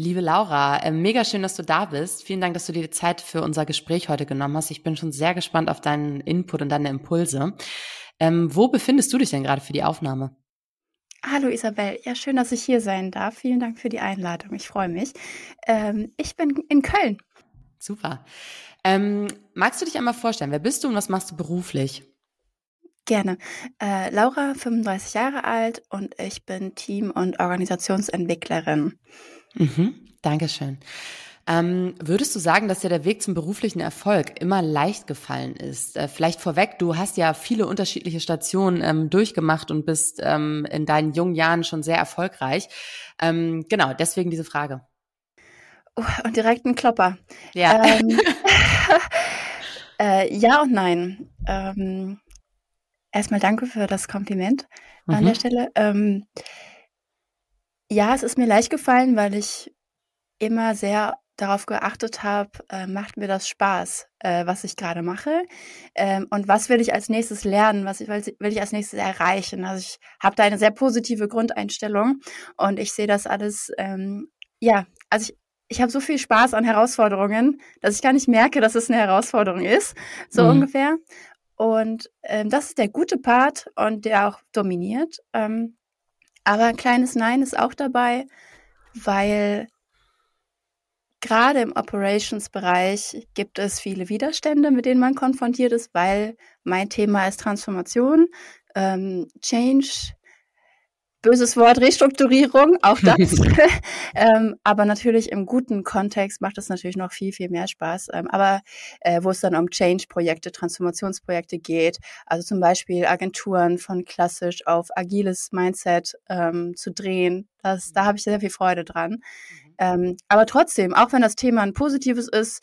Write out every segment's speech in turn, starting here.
Liebe Laura, äh, mega schön, dass du da bist. Vielen Dank, dass du dir die Zeit für unser Gespräch heute genommen hast. Ich bin schon sehr gespannt auf deinen Input und deine Impulse. Ähm, wo befindest du dich denn gerade für die Aufnahme? Hallo Isabel, ja schön, dass ich hier sein darf. Vielen Dank für die Einladung. Ich freue mich. Ähm, ich bin in Köln. Super. Ähm, magst du dich einmal vorstellen? Wer bist du und was machst du beruflich? Gerne. Äh, Laura, 35 Jahre alt und ich bin Team- und Organisationsentwicklerin. Mhm, Dankeschön. Ähm, würdest du sagen, dass dir der Weg zum beruflichen Erfolg immer leicht gefallen ist? Äh, vielleicht vorweg, du hast ja viele unterschiedliche Stationen ähm, durchgemacht und bist ähm, in deinen jungen Jahren schon sehr erfolgreich. Ähm, genau, deswegen diese Frage. Oh, und direkt ein Klopper. Ja. Ähm, äh, ja und nein. Ähm, erstmal danke für das Kompliment mhm. an der Stelle. Ja, es ist mir leicht gefallen, weil ich immer sehr darauf geachtet habe, äh, macht mir das Spaß, äh, was ich gerade mache ähm, und was will ich als nächstes lernen, was ich, will ich als nächstes erreichen. Also ich habe da eine sehr positive Grundeinstellung und ich sehe das alles, ähm, ja, also ich, ich habe so viel Spaß an Herausforderungen, dass ich gar nicht merke, dass es eine Herausforderung ist, so mhm. ungefähr. Und ähm, das ist der gute Part und der auch dominiert. Ähm, aber ein kleines Nein ist auch dabei, weil gerade im Operations-Bereich gibt es viele Widerstände, mit denen man konfrontiert ist, weil mein Thema ist Transformation, ähm, Change, böses Wort, Restrukturierung, auch das. ähm, aber natürlich im guten Kontext macht es natürlich noch viel, viel mehr Spaß. Ähm, aber äh, wo es dann um Change-Projekte, Transformationsprojekte geht, also zum Beispiel Agenturen von klassisch auf agiles Mindset ähm, zu drehen, das, da habe ich sehr viel Freude dran. Mhm. Ähm, aber trotzdem, auch wenn das Thema ein positives ist,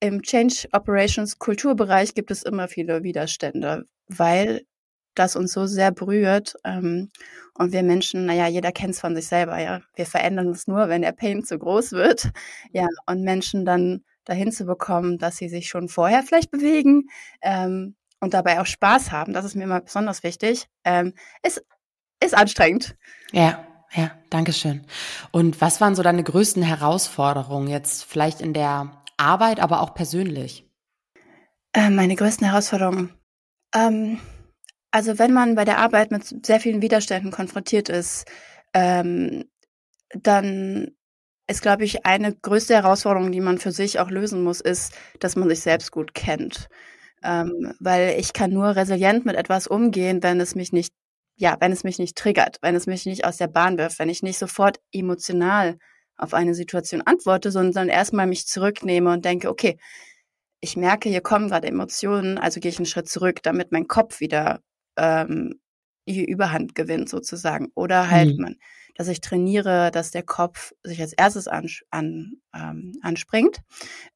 im Change Operations Kulturbereich gibt es immer viele Widerstände, weil das uns so sehr berührt. Ähm, und wir Menschen, naja, jeder kennt es von sich selber, ja. Wir verändern uns nur, wenn der Pain zu groß wird. Ja, und Menschen dann dahin zu bekommen, dass sie sich schon vorher vielleicht bewegen ähm, und dabei auch Spaß haben, das ist mir immer besonders wichtig, ähm, ist, ist anstrengend. Ja. Ja, danke schön. Und was waren so deine größten Herausforderungen jetzt vielleicht in der Arbeit, aber auch persönlich? Äh, meine größten Herausforderungen. Ähm, also wenn man bei der Arbeit mit sehr vielen Widerständen konfrontiert ist, ähm, dann ist, glaube ich, eine größte Herausforderung, die man für sich auch lösen muss, ist, dass man sich selbst gut kennt. Ähm, weil ich kann nur resilient mit etwas umgehen, wenn es mich nicht, ja, wenn es mich nicht triggert, wenn es mich nicht aus der Bahn wirft, wenn ich nicht sofort emotional auf eine Situation antworte, sondern erstmal mich zurücknehme und denke, okay, ich merke, hier kommen gerade Emotionen, also gehe ich einen Schritt zurück, damit mein Kopf wieder ähm, die Überhand gewinnt sozusagen. Oder halt mhm. man, dass ich trainiere, dass der Kopf sich als erstes an, an, ähm, anspringt,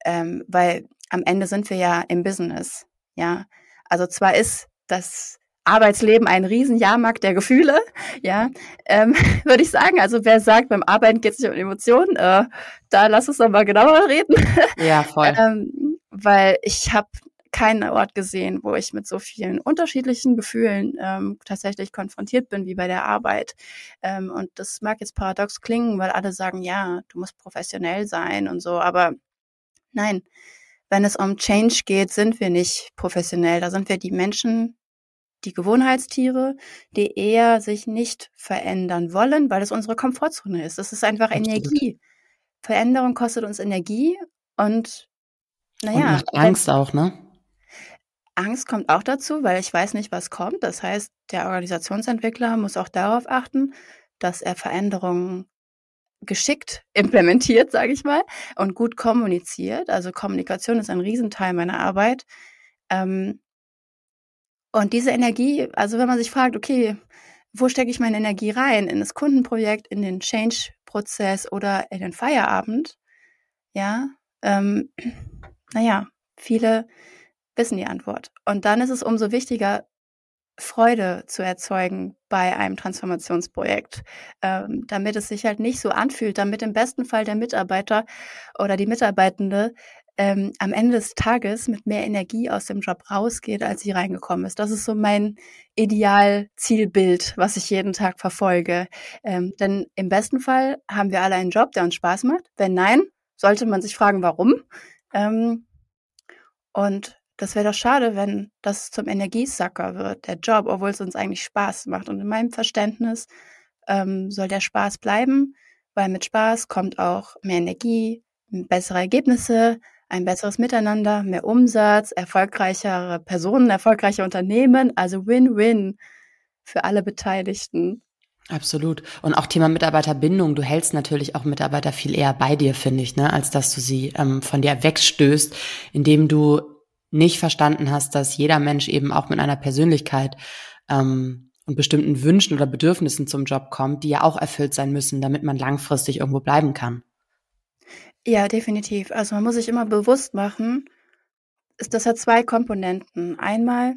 ähm, weil am Ende sind wir ja im Business. Ja, also zwar ist das Arbeitsleben ein Riesenjahrmarkt der Gefühle, ja, ähm, würde ich sagen. Also wer sagt, beim Arbeiten geht es nicht um Emotionen, äh, da lass uns doch mal genauer reden. Ja, voll. ähm, weil ich habe keinen Ort gesehen, wo ich mit so vielen unterschiedlichen Gefühlen ähm, tatsächlich konfrontiert bin wie bei der Arbeit. Ähm, und das mag jetzt paradox klingen, weil alle sagen, ja, du musst professionell sein und so, aber nein, wenn es um Change geht, sind wir nicht professionell. Da sind wir die Menschen, die Gewohnheitstiere, die eher sich nicht verändern wollen, weil es unsere Komfortzone ist. Das ist einfach Absolut. Energie. Veränderung kostet uns Energie und naja. Und macht Angst auch, ne? Angst kommt auch dazu, weil ich weiß nicht, was kommt. Das heißt, der Organisationsentwickler muss auch darauf achten, dass er Veränderungen geschickt implementiert, sage ich mal, und gut kommuniziert. Also Kommunikation ist ein Riesenteil meiner Arbeit. Ähm, und diese Energie, also wenn man sich fragt, okay, wo stecke ich meine Energie rein? In das Kundenprojekt, in den Change Urlaubsprozess oder in den Feierabend, ja, ähm, naja, viele wissen die Antwort. Und dann ist es umso wichtiger, Freude zu erzeugen bei einem Transformationsprojekt, ähm, damit es sich halt nicht so anfühlt, damit im besten Fall der Mitarbeiter oder die Mitarbeitende ähm, am Ende des Tages mit mehr Energie aus dem Job rausgeht, als sie reingekommen ist. Das ist so mein Ideal-Zielbild, was ich jeden Tag verfolge. Ähm, denn im besten Fall haben wir alle einen Job, der uns Spaß macht. Wenn nein, sollte man sich fragen, warum. Ähm, und das wäre doch schade, wenn das zum Energiesacker wird, der Job, obwohl es uns eigentlich Spaß macht. Und in meinem Verständnis ähm, soll der Spaß bleiben, weil mit Spaß kommt auch mehr Energie, bessere Ergebnisse, ein besseres Miteinander, mehr Umsatz, erfolgreichere Personen, erfolgreiche Unternehmen, also Win-Win für alle Beteiligten. Absolut. Und auch Thema Mitarbeiterbindung. Du hältst natürlich auch Mitarbeiter viel eher bei dir, finde ich, ne, als dass du sie ähm, von dir wegstößt, indem du nicht verstanden hast, dass jeder Mensch eben auch mit einer Persönlichkeit ähm, und bestimmten Wünschen oder Bedürfnissen zum Job kommt, die ja auch erfüllt sein müssen, damit man langfristig irgendwo bleiben kann. Ja, definitiv. Also man muss sich immer bewusst machen, das hat zwei Komponenten. Einmal,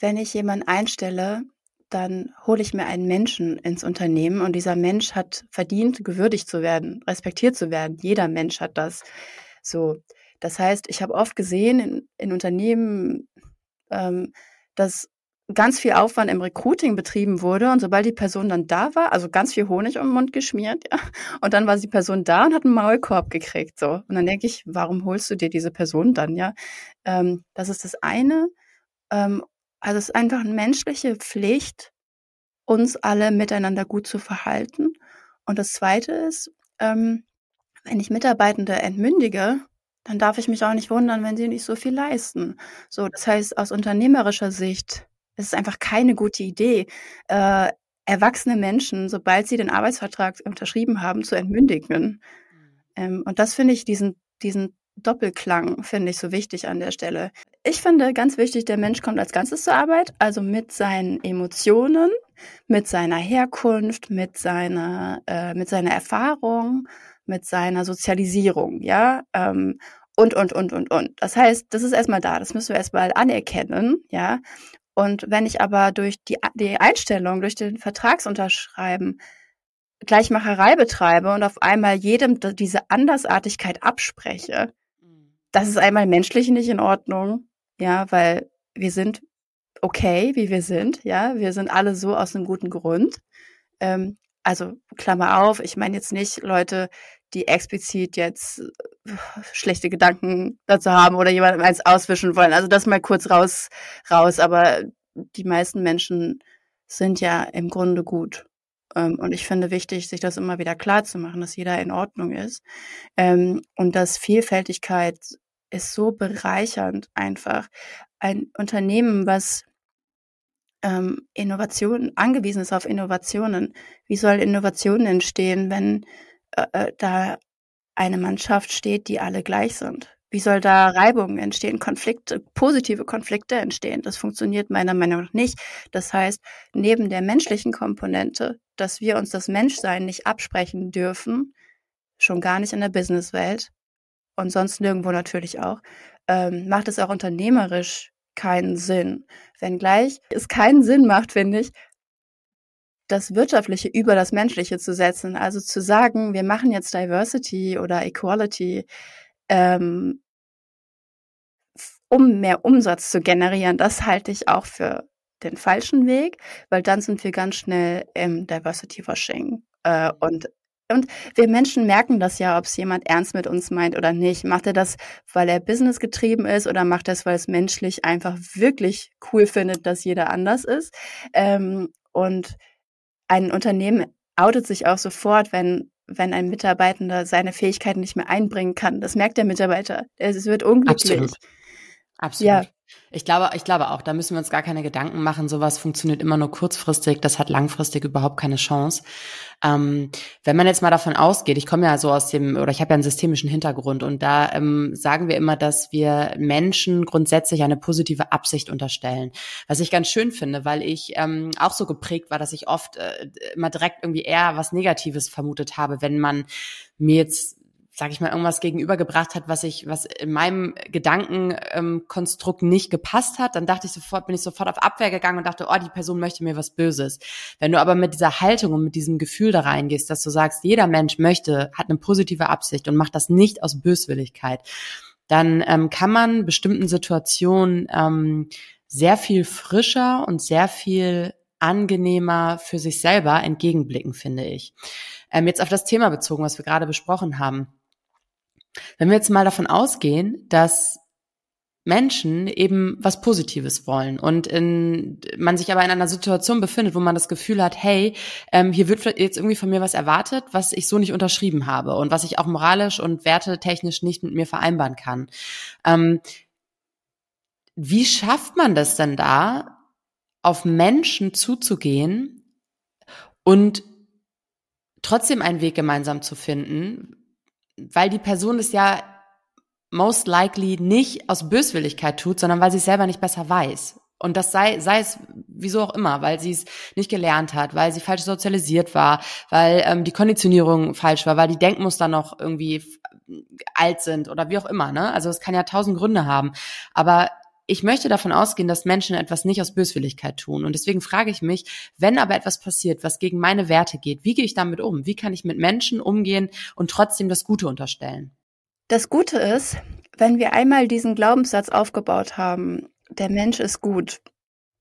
wenn ich jemanden einstelle, dann hole ich mir einen Menschen ins Unternehmen und dieser Mensch hat verdient, gewürdigt zu werden, respektiert zu werden. Jeder Mensch hat das. So. Das heißt, ich habe oft gesehen in, in Unternehmen, ähm, dass ganz viel Aufwand im Recruiting betrieben wurde und sobald die Person dann da war, also ganz viel Honig um den Mund geschmiert, ja, und dann war die Person da und hat einen Maulkorb gekriegt, so. Und dann denke ich, warum holst du dir diese Person dann, ja? Ähm, das ist das eine. Ähm, also es ist einfach eine menschliche Pflicht, uns alle miteinander gut zu verhalten. Und das zweite ist, ähm, wenn ich Mitarbeitende entmündige, dann darf ich mich auch nicht wundern, wenn sie nicht so viel leisten. So, das heißt, aus unternehmerischer Sicht es ist einfach keine gute Idee, äh, erwachsene Menschen, sobald sie den Arbeitsvertrag unterschrieben haben, zu entmündigen. Mhm. Ähm, und das finde ich, diesen, diesen Doppelklang finde ich so wichtig an der Stelle. Ich finde ganz wichtig, der Mensch kommt als Ganzes zur Arbeit, also mit seinen Emotionen, mit seiner Herkunft, mit seiner, äh, mit seiner Erfahrung, mit seiner Sozialisierung, ja. Ähm, und, und, und, und, und. Das heißt, das ist erstmal da. Das müssen wir erstmal anerkennen, ja. Und wenn ich aber durch die, die Einstellung, durch den Vertragsunterschreiben Gleichmacherei betreibe und auf einmal jedem diese Andersartigkeit abspreche, mhm. das ist einmal menschlich nicht in Ordnung, ja, weil wir sind okay, wie wir sind, ja, wir sind alle so aus einem guten Grund. Ähm, also Klammer auf, ich meine jetzt nicht Leute, die explizit jetzt äh, schlechte Gedanken dazu haben oder jemandem eins auswischen wollen. Also das mal kurz raus, raus. Aber die meisten Menschen sind ja im Grunde gut. Ähm, und ich finde wichtig, sich das immer wieder klar zu machen, dass jeder in Ordnung ist. Ähm, und dass Vielfältigkeit ist so bereichernd einfach. Ein Unternehmen, was ähm, Innovation angewiesen ist auf Innovationen. Wie soll Innovationen entstehen, wenn äh, äh, da eine Mannschaft steht, die alle gleich sind? Wie soll da Reibungen entstehen, Konflikte, positive Konflikte entstehen? Das funktioniert meiner Meinung nach nicht. Das heißt, neben der menschlichen Komponente, dass wir uns das Menschsein nicht absprechen dürfen, schon gar nicht in der Businesswelt und sonst nirgendwo natürlich auch, ähm, macht es auch unternehmerisch keinen Sinn. Wenngleich es keinen Sinn macht, finde ich, das Wirtschaftliche über das Menschliche zu setzen. Also zu sagen, wir machen jetzt Diversity oder Equality, ähm, um mehr Umsatz zu generieren, das halte ich auch für den falschen Weg, weil dann sind wir ganz schnell im Diversity-Washing äh, und und wir Menschen merken das ja, ob es jemand ernst mit uns meint oder nicht. Macht er das, weil er Business getrieben ist oder macht er es, weil es menschlich einfach wirklich cool findet, dass jeder anders ist? Ähm, und ein Unternehmen outet sich auch sofort, wenn wenn ein Mitarbeitender seine Fähigkeiten nicht mehr einbringen kann. Das merkt der Mitarbeiter. Es wird unglücklich. Absolut. Absolut. Ja. Ich glaube, ich glaube auch, da müssen wir uns gar keine Gedanken machen. Sowas funktioniert immer nur kurzfristig. Das hat langfristig überhaupt keine Chance. Ähm, wenn man jetzt mal davon ausgeht, ich komme ja so aus dem, oder ich habe ja einen systemischen Hintergrund und da ähm, sagen wir immer, dass wir Menschen grundsätzlich eine positive Absicht unterstellen. Was ich ganz schön finde, weil ich ähm, auch so geprägt war, dass ich oft äh, immer direkt irgendwie eher was Negatives vermutet habe, wenn man mir jetzt sag ich mal, irgendwas gegenübergebracht hat, was ich, was in meinem Gedankenkonstrukt ähm, nicht gepasst hat, dann dachte ich sofort, bin ich sofort auf Abwehr gegangen und dachte, oh, die Person möchte mir was Böses. Wenn du aber mit dieser Haltung und mit diesem Gefühl da reingehst, dass du sagst, jeder Mensch möchte, hat eine positive Absicht und macht das nicht aus Böswilligkeit, dann ähm, kann man bestimmten Situationen ähm, sehr viel frischer und sehr viel angenehmer für sich selber entgegenblicken, finde ich. Ähm, jetzt auf das Thema bezogen, was wir gerade besprochen haben. Wenn wir jetzt mal davon ausgehen, dass Menschen eben was Positives wollen und in, man sich aber in einer Situation befindet, wo man das Gefühl hat, hey, ähm, hier wird jetzt irgendwie von mir was erwartet, was ich so nicht unterschrieben habe und was ich auch moralisch und wertetechnisch nicht mit mir vereinbaren kann. Ähm, wie schafft man das denn da, auf Menschen zuzugehen und trotzdem einen Weg gemeinsam zu finden, weil die Person es ja most likely nicht aus Böswilligkeit tut, sondern weil sie es selber nicht besser weiß. Und das sei, sei es wieso auch immer, weil sie es nicht gelernt hat, weil sie falsch sozialisiert war, weil ähm, die Konditionierung falsch war, weil die Denkmuster noch irgendwie alt sind oder wie auch immer. Ne? Also es kann ja tausend Gründe haben. Aber ich möchte davon ausgehen, dass Menschen etwas nicht aus Böswilligkeit tun. Und deswegen frage ich mich, wenn aber etwas passiert, was gegen meine Werte geht, wie gehe ich damit um? Wie kann ich mit Menschen umgehen und trotzdem das Gute unterstellen? Das Gute ist, wenn wir einmal diesen Glaubenssatz aufgebaut haben, der Mensch ist gut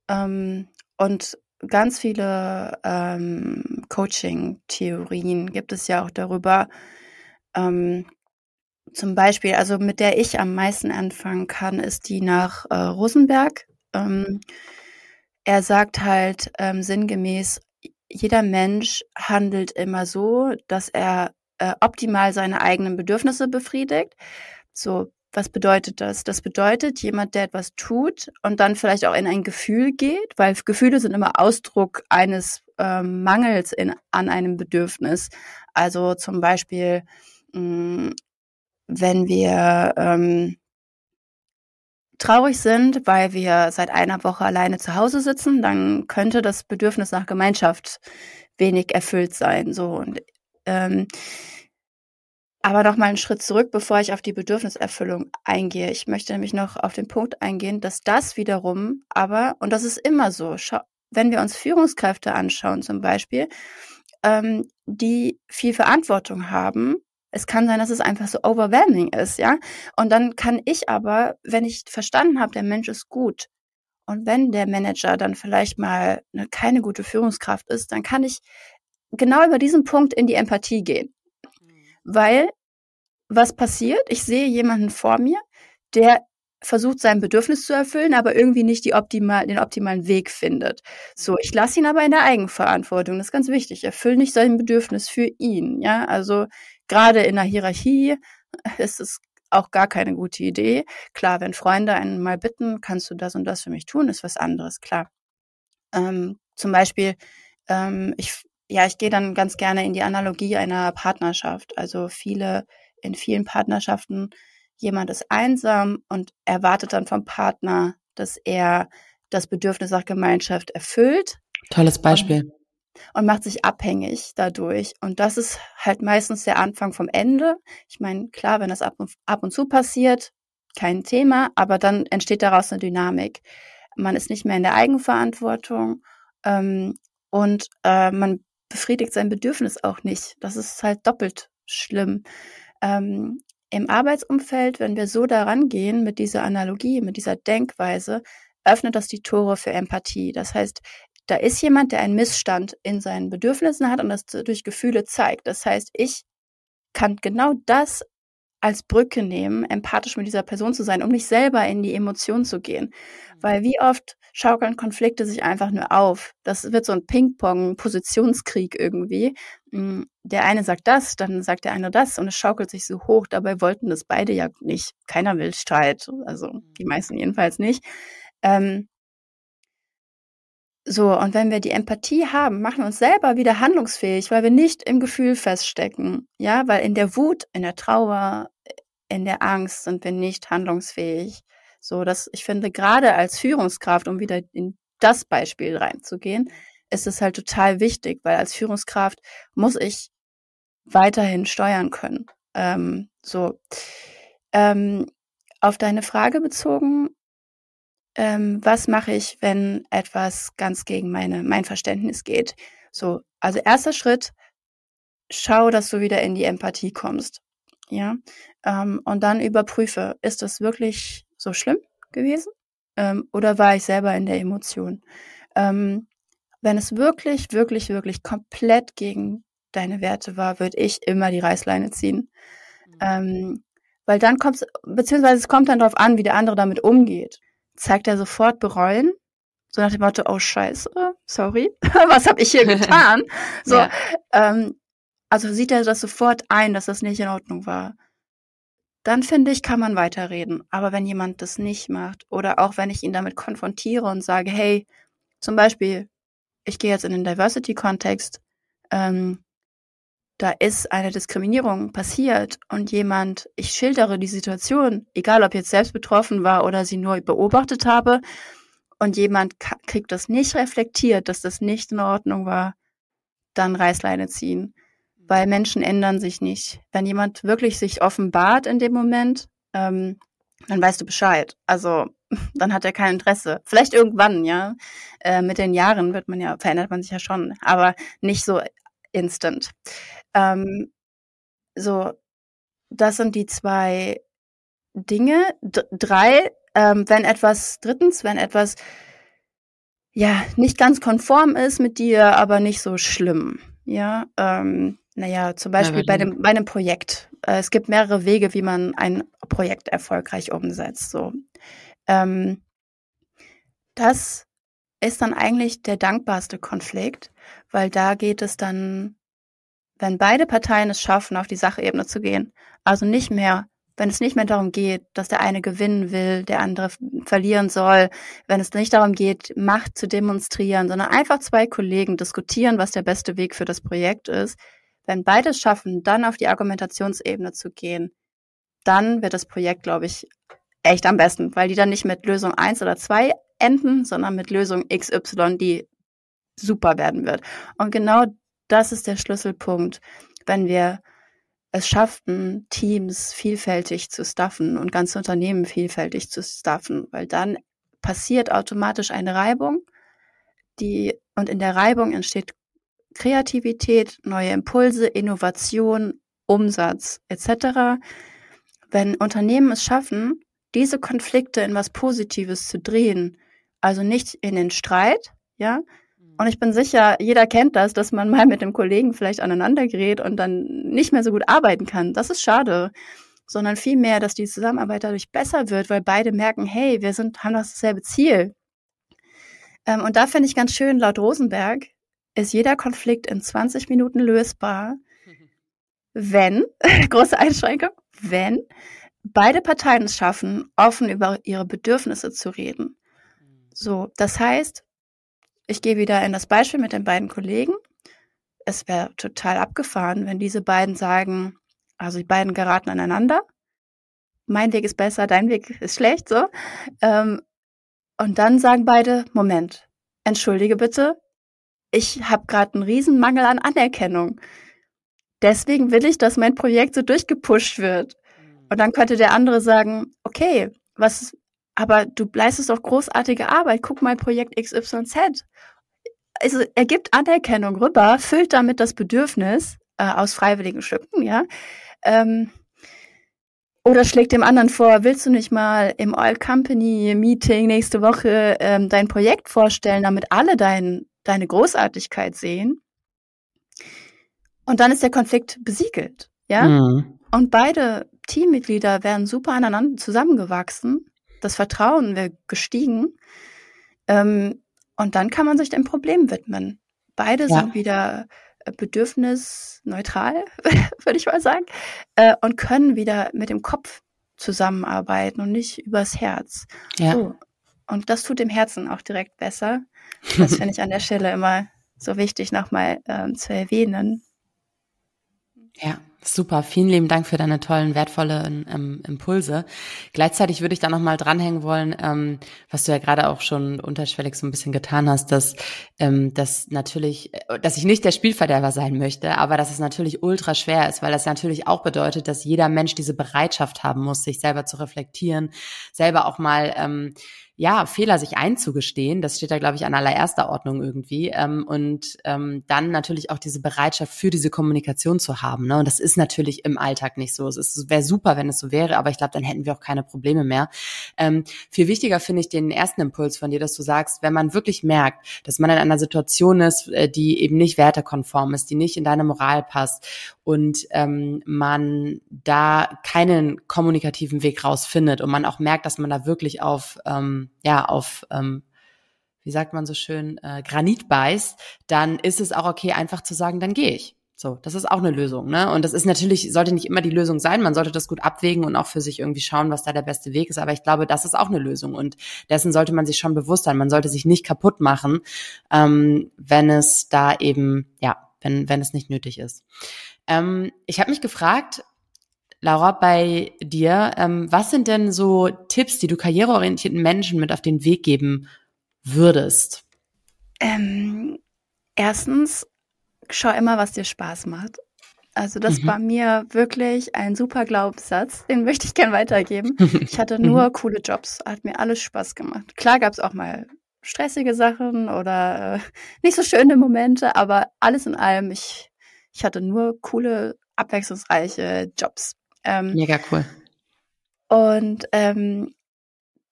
ähm, und ganz viele ähm, Coaching-Theorien gibt es ja auch darüber, ähm, zum Beispiel, also mit der ich am meisten anfangen kann, ist die nach äh, Rosenberg. Ähm, er sagt halt ähm, sinngemäß, jeder Mensch handelt immer so, dass er äh, optimal seine eigenen Bedürfnisse befriedigt. So, was bedeutet das? Das bedeutet, jemand, der etwas tut und dann vielleicht auch in ein Gefühl geht, weil Gefühle sind immer Ausdruck eines ähm, Mangels in, an einem Bedürfnis. Also zum Beispiel, mm, wenn wir ähm, traurig sind, weil wir seit einer Woche alleine zu Hause sitzen, dann könnte das Bedürfnis nach Gemeinschaft wenig erfüllt sein. So und ähm, aber noch mal einen Schritt zurück, bevor ich auf die Bedürfniserfüllung eingehe. Ich möchte nämlich noch auf den Punkt eingehen, dass das wiederum aber, und das ist immer so, wenn wir uns Führungskräfte anschauen zum Beispiel, ähm, die viel Verantwortung haben es kann sein, dass es einfach so overwhelming ist, ja. Und dann kann ich aber, wenn ich verstanden habe, der Mensch ist gut, und wenn der Manager dann vielleicht mal eine, keine gute Führungskraft ist, dann kann ich genau über diesen Punkt in die Empathie gehen. Mhm. Weil was passiert? Ich sehe jemanden vor mir, der versucht sein Bedürfnis zu erfüllen, aber irgendwie nicht die optimal, den optimalen Weg findet. So, ich lasse ihn aber in der Eigenverantwortung. Das ist ganz wichtig. Erfüll nicht sein Bedürfnis für ihn. Ja, also gerade in der Hierarchie ist es auch gar keine gute Idee. Klar, wenn Freunde einen mal bitten, kannst du das und das für mich tun, ist was anderes, klar. Ähm, zum Beispiel, ähm, ich, ja, ich gehe dann ganz gerne in die Analogie einer Partnerschaft. Also viele, in vielen Partnerschaften, jemand ist einsam und erwartet dann vom Partner, dass er das Bedürfnis nach Gemeinschaft erfüllt. Tolles Beispiel. Und und macht sich abhängig dadurch. Und das ist halt meistens der Anfang vom Ende. Ich meine, klar, wenn das ab und, ab und zu passiert, kein Thema, aber dann entsteht daraus eine Dynamik. Man ist nicht mehr in der Eigenverantwortung ähm, und äh, man befriedigt sein Bedürfnis auch nicht. Das ist halt doppelt schlimm. Ähm, Im Arbeitsumfeld, wenn wir so daran gehen mit dieser Analogie, mit dieser Denkweise, öffnet das die Tore für Empathie. Das heißt, da ist jemand, der einen Missstand in seinen Bedürfnissen hat und das durch Gefühle zeigt. Das heißt, ich kann genau das als Brücke nehmen, empathisch mit dieser Person zu sein, um nicht selber in die Emotion zu gehen. Weil wie oft schaukeln Konflikte sich einfach nur auf. Das wird so ein Ping-Pong, Positionskrieg irgendwie. Hm, der eine sagt das, dann sagt der eine das und es schaukelt sich so hoch. Dabei wollten das beide ja nicht. Keiner will Streit, also die meisten jedenfalls nicht. Ähm, so, und wenn wir die Empathie haben, machen wir uns selber wieder handlungsfähig, weil wir nicht im Gefühl feststecken. Ja, weil in der Wut, in der Trauer, in der Angst sind wir nicht handlungsfähig. So, dass ich finde, gerade als Führungskraft, um wieder in das Beispiel reinzugehen, ist es halt total wichtig, weil als Führungskraft muss ich weiterhin steuern können. Ähm, so. Ähm, auf deine Frage bezogen, ähm, was mache ich, wenn etwas ganz gegen meine, mein Verständnis geht? So, also erster Schritt, schau, dass du wieder in die Empathie kommst. Ja, ähm, und dann überprüfe, ist das wirklich so schlimm gewesen? Ähm, oder war ich selber in der Emotion? Ähm, wenn es wirklich, wirklich, wirklich komplett gegen deine Werte war, würde ich immer die Reißleine ziehen. Mhm. Ähm, weil dann kommt es, beziehungsweise es kommt dann darauf an, wie der andere damit umgeht zeigt er sofort bereuen. So nach dem Motto, oh scheiße, sorry, was habe ich hier getan? so, ja. ähm, also sieht er das sofort ein, dass das nicht in Ordnung war. Dann finde ich, kann man weiterreden. Aber wenn jemand das nicht macht oder auch wenn ich ihn damit konfrontiere und sage, hey, zum Beispiel, ich gehe jetzt in den Diversity-Kontext, ähm, da ist eine Diskriminierung passiert und jemand, ich schildere die Situation, egal ob jetzt selbst betroffen war oder sie nur beobachtet habe, und jemand kriegt das nicht reflektiert, dass das nicht in Ordnung war, dann Reißleine ziehen. Weil Menschen ändern sich nicht. Wenn jemand wirklich sich offenbart in dem Moment, ähm, dann weißt du Bescheid. Also dann hat er kein Interesse. Vielleicht irgendwann, ja. Äh, mit den Jahren wird man ja, verändert man sich ja schon, aber nicht so instant. Ähm, so, das sind die zwei Dinge. D drei, ähm, wenn etwas, drittens, wenn etwas ja nicht ganz konform ist mit dir, aber nicht so schlimm. Ja, ähm, naja, zum Beispiel ja, bei, dem, bei einem Projekt. Äh, es gibt mehrere Wege, wie man ein Projekt erfolgreich umsetzt. So. Ähm, das ist dann eigentlich der dankbarste Konflikt, weil da geht es dann wenn beide Parteien es schaffen, auf die Sachebene zu gehen, also nicht mehr, wenn es nicht mehr darum geht, dass der eine gewinnen will, der andere verlieren soll, wenn es nicht darum geht, Macht zu demonstrieren, sondern einfach zwei Kollegen diskutieren, was der beste Weg für das Projekt ist, wenn beide es schaffen, dann auf die Argumentationsebene zu gehen, dann wird das Projekt, glaube ich, echt am besten, weil die dann nicht mit Lösung eins oder zwei enden, sondern mit Lösung XY, die super werden wird. Und genau das ist der Schlüsselpunkt, wenn wir es schaffen, Teams vielfältig zu staffen und ganze Unternehmen vielfältig zu staffen, weil dann passiert automatisch eine Reibung, die und in der Reibung entsteht Kreativität, neue Impulse, Innovation, Umsatz etc. Wenn Unternehmen es schaffen, diese Konflikte in was Positives zu drehen, also nicht in den Streit, ja, und ich bin sicher, jeder kennt das, dass man mal mit dem Kollegen vielleicht aneinander gerät und dann nicht mehr so gut arbeiten kann. Das ist schade. Sondern vielmehr, dass die Zusammenarbeit dadurch besser wird, weil beide merken, hey, wir sind, haben dasselbe Ziel. Ähm, und da finde ich ganz schön, laut Rosenberg ist jeder Konflikt in 20 Minuten lösbar, wenn, große Einschränkung, wenn beide Parteien es schaffen, offen über ihre Bedürfnisse zu reden. So, das heißt, ich gehe wieder in das Beispiel mit den beiden Kollegen. Es wäre total abgefahren, wenn diese beiden sagen, also die beiden geraten aneinander. Mein Weg ist besser, dein Weg ist schlecht, so. Ähm, und dann sagen beide, Moment, entschuldige bitte, ich habe gerade einen riesen Mangel an Anerkennung. Deswegen will ich, dass mein Projekt so durchgepusht wird. Und dann könnte der andere sagen, okay, was, aber du leistest doch großartige Arbeit. Guck mal Projekt XYZ. Also er gibt Anerkennung rüber, füllt damit das Bedürfnis äh, aus freiwilligen Stücken, ja. Ähm, oder schlägt dem anderen vor, willst du nicht mal im All Company Meeting nächste Woche ähm, dein Projekt vorstellen, damit alle dein, deine Großartigkeit sehen? Und dann ist der Konflikt besiegelt, ja. Mhm. Und beide Teammitglieder werden super aneinander zusammengewachsen. Das Vertrauen wäre gestiegen. Ähm, und dann kann man sich dem Problem widmen. Beide ja. sind wieder äh, bedürfnisneutral, würde ich mal sagen, äh, und können wieder mit dem Kopf zusammenarbeiten und nicht übers Herz. Ja. So. Und das tut dem Herzen auch direkt besser. Das finde ich an der Stelle immer so wichtig nochmal ähm, zu erwähnen. Ja, Super, vielen lieben Dank für deine tollen, wertvollen ähm, Impulse. Gleichzeitig würde ich da nochmal dranhängen wollen, ähm, was du ja gerade auch schon unterschwellig so ein bisschen getan hast, dass, ähm, dass natürlich, äh, dass ich nicht der Spielverderber sein möchte, aber dass es natürlich ultra schwer ist, weil das natürlich auch bedeutet, dass jeder Mensch diese Bereitschaft haben muss, sich selber zu reflektieren, selber auch mal ähm, ja, Fehler sich einzugestehen, das steht da, glaube ich, an allererster Ordnung irgendwie. Ähm, und ähm, dann natürlich auch diese Bereitschaft für diese Kommunikation zu haben. Ne? Und das ist natürlich im Alltag nicht so. Es wäre super, wenn es so wäre, aber ich glaube, dann hätten wir auch keine Probleme mehr. Ähm, viel wichtiger finde ich den ersten Impuls von dir, dass du sagst, wenn man wirklich merkt, dass man in einer Situation ist, äh, die eben nicht wertekonform ist, die nicht in deine Moral passt und ähm, man da keinen kommunikativen Weg rausfindet und man auch merkt, dass man da wirklich auf ähm, ja, auf, ähm, wie sagt man so schön, äh, Granit beißt, dann ist es auch okay, einfach zu sagen, dann gehe ich. So, das ist auch eine Lösung, ne? Und das ist natürlich, sollte nicht immer die Lösung sein. Man sollte das gut abwägen und auch für sich irgendwie schauen, was da der beste Weg ist. Aber ich glaube, das ist auch eine Lösung. Und dessen sollte man sich schon bewusst sein. Man sollte sich nicht kaputt machen, ähm, wenn es da eben, ja, wenn, wenn es nicht nötig ist. Ähm, ich habe mich gefragt, Laura, bei dir, ähm, was sind denn so Tipps, die du karriereorientierten Menschen mit auf den Weg geben würdest? Ähm, erstens, schau immer, was dir Spaß macht. Also das mhm. war mir wirklich ein super Glaubenssatz, den möchte ich gern weitergeben. Ich hatte nur mhm. coole Jobs, hat mir alles Spaß gemacht. Klar gab es auch mal stressige Sachen oder äh, nicht so schöne Momente, aber alles in allem, ich, ich hatte nur coole, abwechslungsreiche Jobs. Ähm, Mega cool. Und ähm,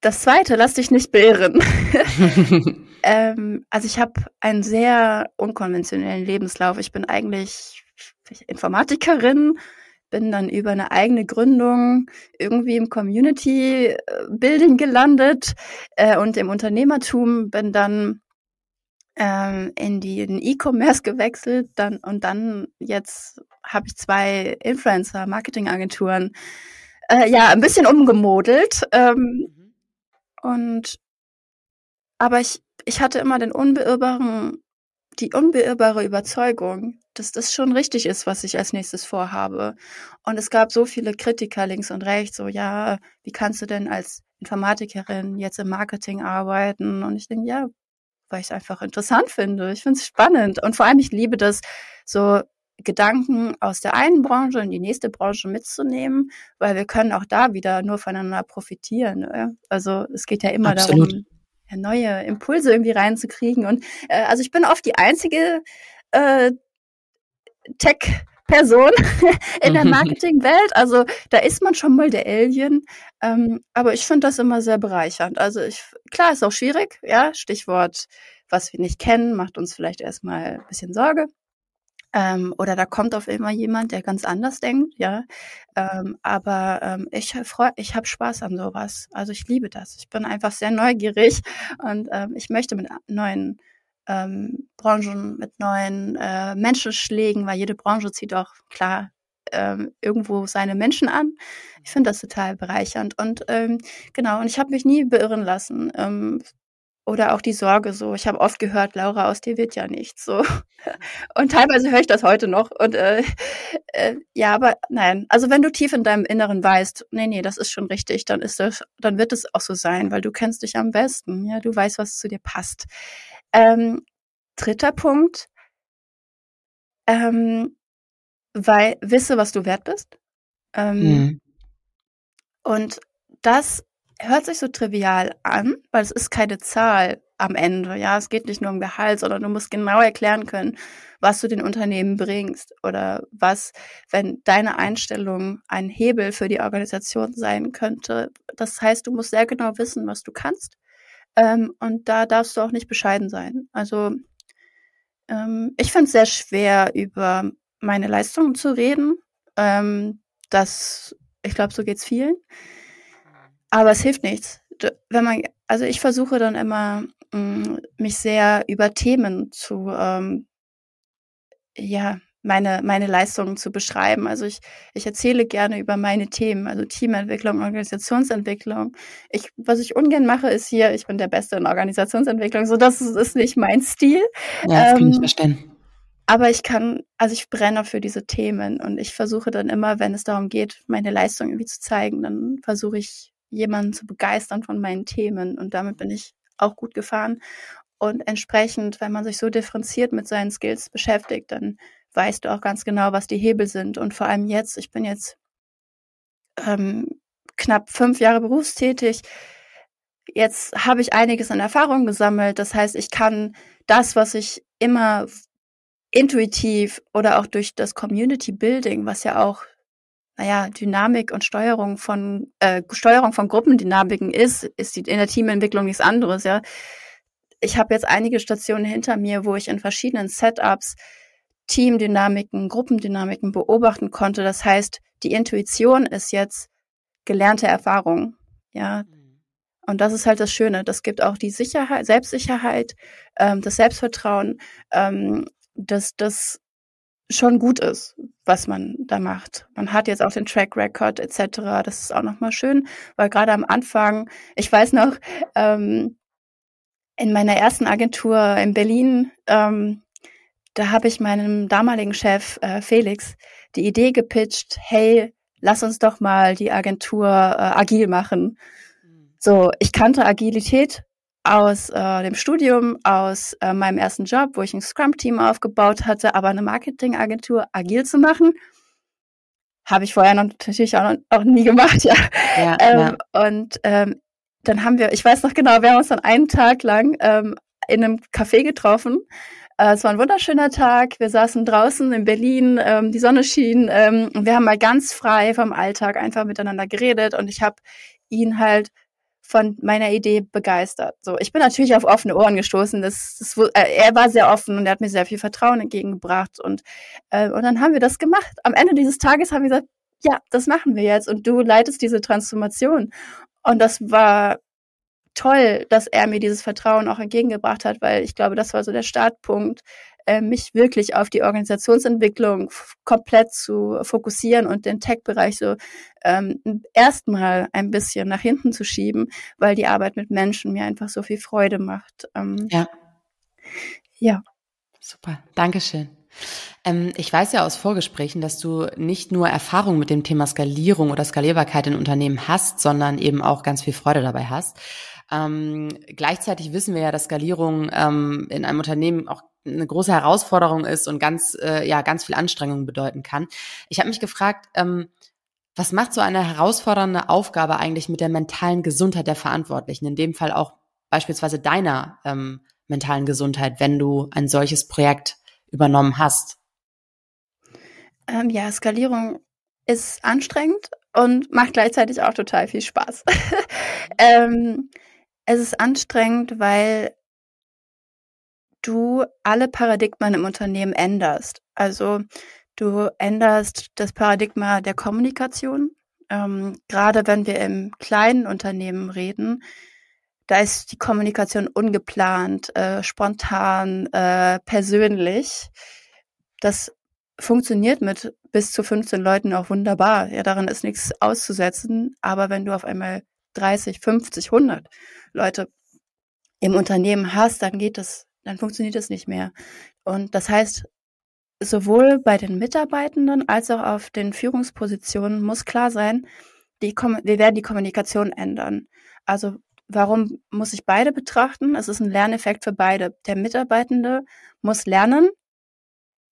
das Zweite, lass dich nicht beirren. ähm, also ich habe einen sehr unkonventionellen Lebenslauf. Ich bin eigentlich Informatikerin, bin dann über eine eigene Gründung irgendwie im Community Building gelandet äh, und im Unternehmertum bin dann ähm, in die in E-Commerce gewechselt dann und dann jetzt habe ich zwei Influencer-Marketing-Agenturen äh, ja ein bisschen umgemodelt. Ähm, mhm. Und aber ich, ich hatte immer den unbeirrbaren, die unbeirrbare Überzeugung, dass das schon richtig ist, was ich als nächstes vorhabe. Und es gab so viele Kritiker links und rechts, so ja, wie kannst du denn als Informatikerin jetzt im Marketing arbeiten? Und ich denke, ja, weil ich es einfach interessant finde. Ich finde es spannend. Und vor allem, ich liebe das, so Gedanken aus der einen Branche in die nächste Branche mitzunehmen, weil wir können auch da wieder nur voneinander profitieren. Ne? Also es geht ja immer Absolut. darum, neue Impulse irgendwie reinzukriegen. Und äh, also ich bin oft die einzige äh, Tech Person in der Marketingwelt. Also da ist man schon mal der Alien. Ähm, aber ich finde das immer sehr bereichernd. Also ich, klar, ist auch schwierig, ja. Stichwort, was wir nicht kennen, macht uns vielleicht erstmal ein bisschen Sorge. Ähm, oder da kommt auf immer jemand, der ganz anders denkt, ja. Ähm, aber ähm, ich freue, ich habe Spaß an sowas. Also ich liebe das. Ich bin einfach sehr neugierig und ähm, ich möchte mit neuen ähm, Branchen, mit neuen äh, Menschenschlägen, weil jede Branche zieht auch klar ähm, irgendwo seine Menschen an. Ich finde das total bereichernd und ähm, genau. Und ich habe mich nie beirren lassen. Ähm, oder auch die Sorge so. Ich habe oft gehört, Laura, aus dir wird ja nichts so. Und teilweise höre ich das heute noch. Und äh, äh, ja, aber nein. Also wenn du tief in deinem Inneren weißt, nee, nee, das ist schon richtig, dann ist das, dann wird es auch so sein, weil du kennst dich am besten. Ja, du weißt, was zu dir passt. Ähm, dritter Punkt, ähm, weil wisse, was du wert bist. Ähm, mhm. Und das hört sich so trivial an, weil es ist keine Zahl am Ende. Ja, es geht nicht nur um Gehalt, sondern du musst genau erklären können, was du den Unternehmen bringst oder was, wenn deine Einstellung ein Hebel für die Organisation sein könnte. Das heißt, du musst sehr genau wissen, was du kannst ähm, und da darfst du auch nicht bescheiden sein. Also ähm, ich finde es sehr schwer, über meine Leistungen zu reden. Ähm, das Ich glaube, so geht's vielen. Aber es hilft nichts. Wenn man, also ich versuche dann immer, mm, mich sehr über Themen zu, ähm, ja, meine, meine Leistungen zu beschreiben. Also ich, ich erzähle gerne über meine Themen, also Teamentwicklung, Organisationsentwicklung. Ich, was ich ungern mache, ist hier, ich bin der Beste in Organisationsentwicklung. So, das ist, ist nicht mein Stil. Ja, das kann ähm, ich verstehen. Aber ich kann, also ich brenne für diese Themen und ich versuche dann immer, wenn es darum geht, meine Leistung irgendwie zu zeigen, dann versuche ich jemanden zu begeistern von meinen Themen und damit bin ich auch gut gefahren. Und entsprechend, wenn man sich so differenziert mit seinen Skills beschäftigt, dann weißt du auch ganz genau, was die Hebel sind. Und vor allem jetzt, ich bin jetzt ähm, knapp fünf Jahre berufstätig. Jetzt habe ich einiges an Erfahrung gesammelt. Das heißt, ich kann das, was ich immer intuitiv oder auch durch das Community Building, was ja auch naja, Dynamik und Steuerung von äh, Steuerung von Gruppendynamiken ist, ist die in der Teamentwicklung nichts anderes, ja. Ich habe jetzt einige Stationen hinter mir, wo ich in verschiedenen Setups Teamdynamiken, Gruppendynamiken beobachten konnte. Das heißt, die Intuition ist jetzt gelernte Erfahrung. Ja. Und das ist halt das Schöne. Das gibt auch die Sicherheit, Selbstsicherheit, ähm, das Selbstvertrauen, ähm, dass das schon gut ist, was man da macht. Man hat jetzt auch den Track Record etc. Das ist auch nochmal schön, weil gerade am Anfang, ich weiß noch, ähm, in meiner ersten Agentur in Berlin, ähm, da habe ich meinem damaligen Chef äh, Felix die Idee gepitcht, hey, lass uns doch mal die Agentur äh, agil machen. Mhm. So, ich kannte Agilität aus äh, dem Studium, aus äh, meinem ersten Job, wo ich ein Scrum-Team aufgebaut hatte, aber eine Marketingagentur agil zu machen, habe ich vorher noch, natürlich auch, noch, auch nie gemacht, ja. ja, ähm, ja. Und ähm, dann haben wir, ich weiß noch genau, wir haben uns dann einen Tag lang ähm, in einem Café getroffen äh, es war ein wunderschöner Tag. Wir saßen draußen in Berlin, ähm, die Sonne schien. Ähm, und wir haben mal ganz frei vom Alltag einfach miteinander geredet und ich habe ihn halt von meiner Idee begeistert. So, ich bin natürlich auf offene Ohren gestoßen. Das, das, äh, er war sehr offen und er hat mir sehr viel Vertrauen entgegengebracht und äh, und dann haben wir das gemacht. Am Ende dieses Tages haben wir gesagt, ja, das machen wir jetzt und du leitest diese Transformation. Und das war toll, dass er mir dieses Vertrauen auch entgegengebracht hat, weil ich glaube, das war so der Startpunkt, äh, mich wirklich auf die Organisationsentwicklung komplett zu fokussieren und den Tech-Bereich so ähm, erstmal ein bisschen nach hinten zu schieben, weil die Arbeit mit Menschen mir einfach so viel Freude macht. Ähm, ja. Ja. Super, Dankeschön. Ähm, ich weiß ja aus Vorgesprächen, dass du nicht nur Erfahrung mit dem Thema Skalierung oder Skalierbarkeit in Unternehmen hast, sondern eben auch ganz viel Freude dabei hast. Ähm, gleichzeitig wissen wir ja, dass Skalierung ähm, in einem Unternehmen auch eine große Herausforderung ist und ganz, äh, ja, ganz viel Anstrengung bedeuten kann. Ich habe mich gefragt, ähm, was macht so eine herausfordernde Aufgabe eigentlich mit der mentalen Gesundheit der Verantwortlichen? In dem Fall auch beispielsweise deiner ähm, mentalen Gesundheit, wenn du ein solches Projekt übernommen hast. Ähm, ja, Skalierung ist anstrengend und macht gleichzeitig auch total viel Spaß. ähm, es ist anstrengend, weil du alle Paradigmen im Unternehmen änderst. Also du änderst das Paradigma der Kommunikation. Ähm, gerade wenn wir im kleinen Unternehmen reden, da ist die Kommunikation ungeplant, äh, spontan, äh, persönlich. Das funktioniert mit bis zu 15 Leuten auch wunderbar. Ja, daran ist nichts auszusetzen. Aber wenn du auf einmal 30, 50, 100 Leute im Unternehmen hast, dann geht das, dann funktioniert das nicht mehr. Und das heißt, sowohl bei den Mitarbeitenden als auch auf den Führungspositionen muss klar sein, die, wir werden die Kommunikation ändern. Also warum muss ich beide betrachten? Es ist ein Lerneffekt für beide. Der Mitarbeitende muss lernen,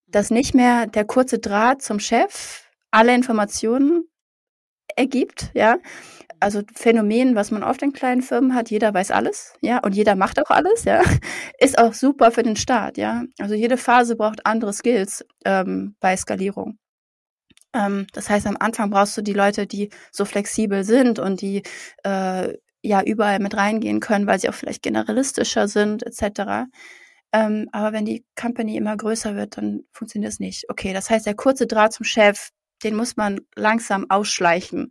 dass nicht mehr der kurze Draht zum Chef alle Informationen ergibt, ja, also Phänomen, was man oft in kleinen Firmen hat, jeder weiß alles, ja, und jeder macht auch alles, ja, ist auch super für den Start, ja. Also jede Phase braucht andere Skills ähm, bei Skalierung. Ähm, das heißt, am Anfang brauchst du die Leute, die so flexibel sind und die äh, ja überall mit reingehen können, weil sie auch vielleicht generalistischer sind, etc. Ähm, aber wenn die Company immer größer wird, dann funktioniert es nicht. Okay, das heißt, der kurze Draht zum Chef, den muss man langsam ausschleichen.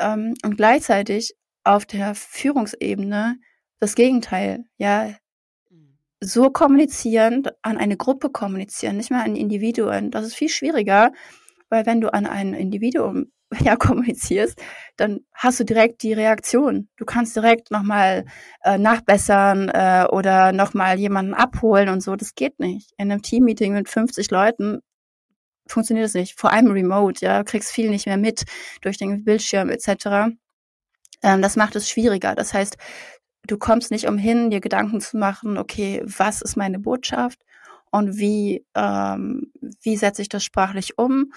Ähm, und gleichzeitig auf der Führungsebene das Gegenteil, ja, so kommunizieren, an eine Gruppe kommunizieren, nicht mehr an Individuen. Das ist viel schwieriger, weil wenn du an ein Individuum ja kommunizierst, dann hast du direkt die Reaktion. Du kannst direkt nochmal äh, nachbessern äh, oder nochmal jemanden abholen und so. Das geht nicht. In einem Teammeeting mit 50 Leuten funktioniert das nicht. Vor allem remote, ja, du kriegst viel nicht mehr mit durch den Bildschirm etc. Ähm, das macht es schwieriger. Das heißt, du kommst nicht umhin, dir Gedanken zu machen, okay, was ist meine Botschaft und wie, ähm, wie setze ich das sprachlich um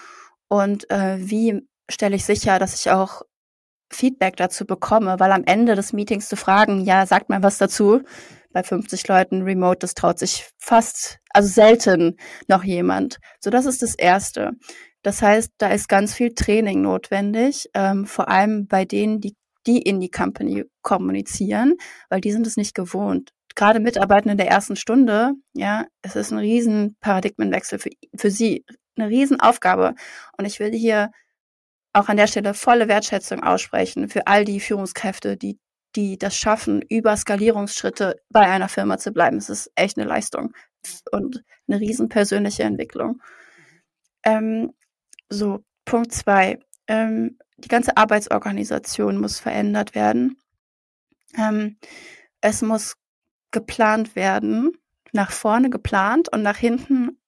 und äh, wie stelle ich sicher, dass ich auch Feedback dazu bekomme, weil am Ende des Meetings zu fragen, ja, sagt mal was dazu, bei 50 Leuten remote, das traut sich fast, also selten noch jemand. So, das ist das Erste. Das heißt, da ist ganz viel Training notwendig, ähm, vor allem bei denen, die die in die Company kommunizieren, weil die sind es nicht gewohnt. Gerade Mitarbeitende in der ersten Stunde, ja, es ist ein riesen Paradigmenwechsel für, für sie, eine riesen Aufgabe. Und ich will hier auch an der Stelle volle Wertschätzung aussprechen für all die Führungskräfte, die, die das schaffen, über Skalierungsschritte bei einer Firma zu bleiben. Es ist echt eine Leistung und eine riesen persönliche Entwicklung. Ähm, so, Punkt zwei. Ähm, die ganze Arbeitsorganisation muss verändert werden. Ähm, es muss geplant werden, nach vorne geplant und nach hinten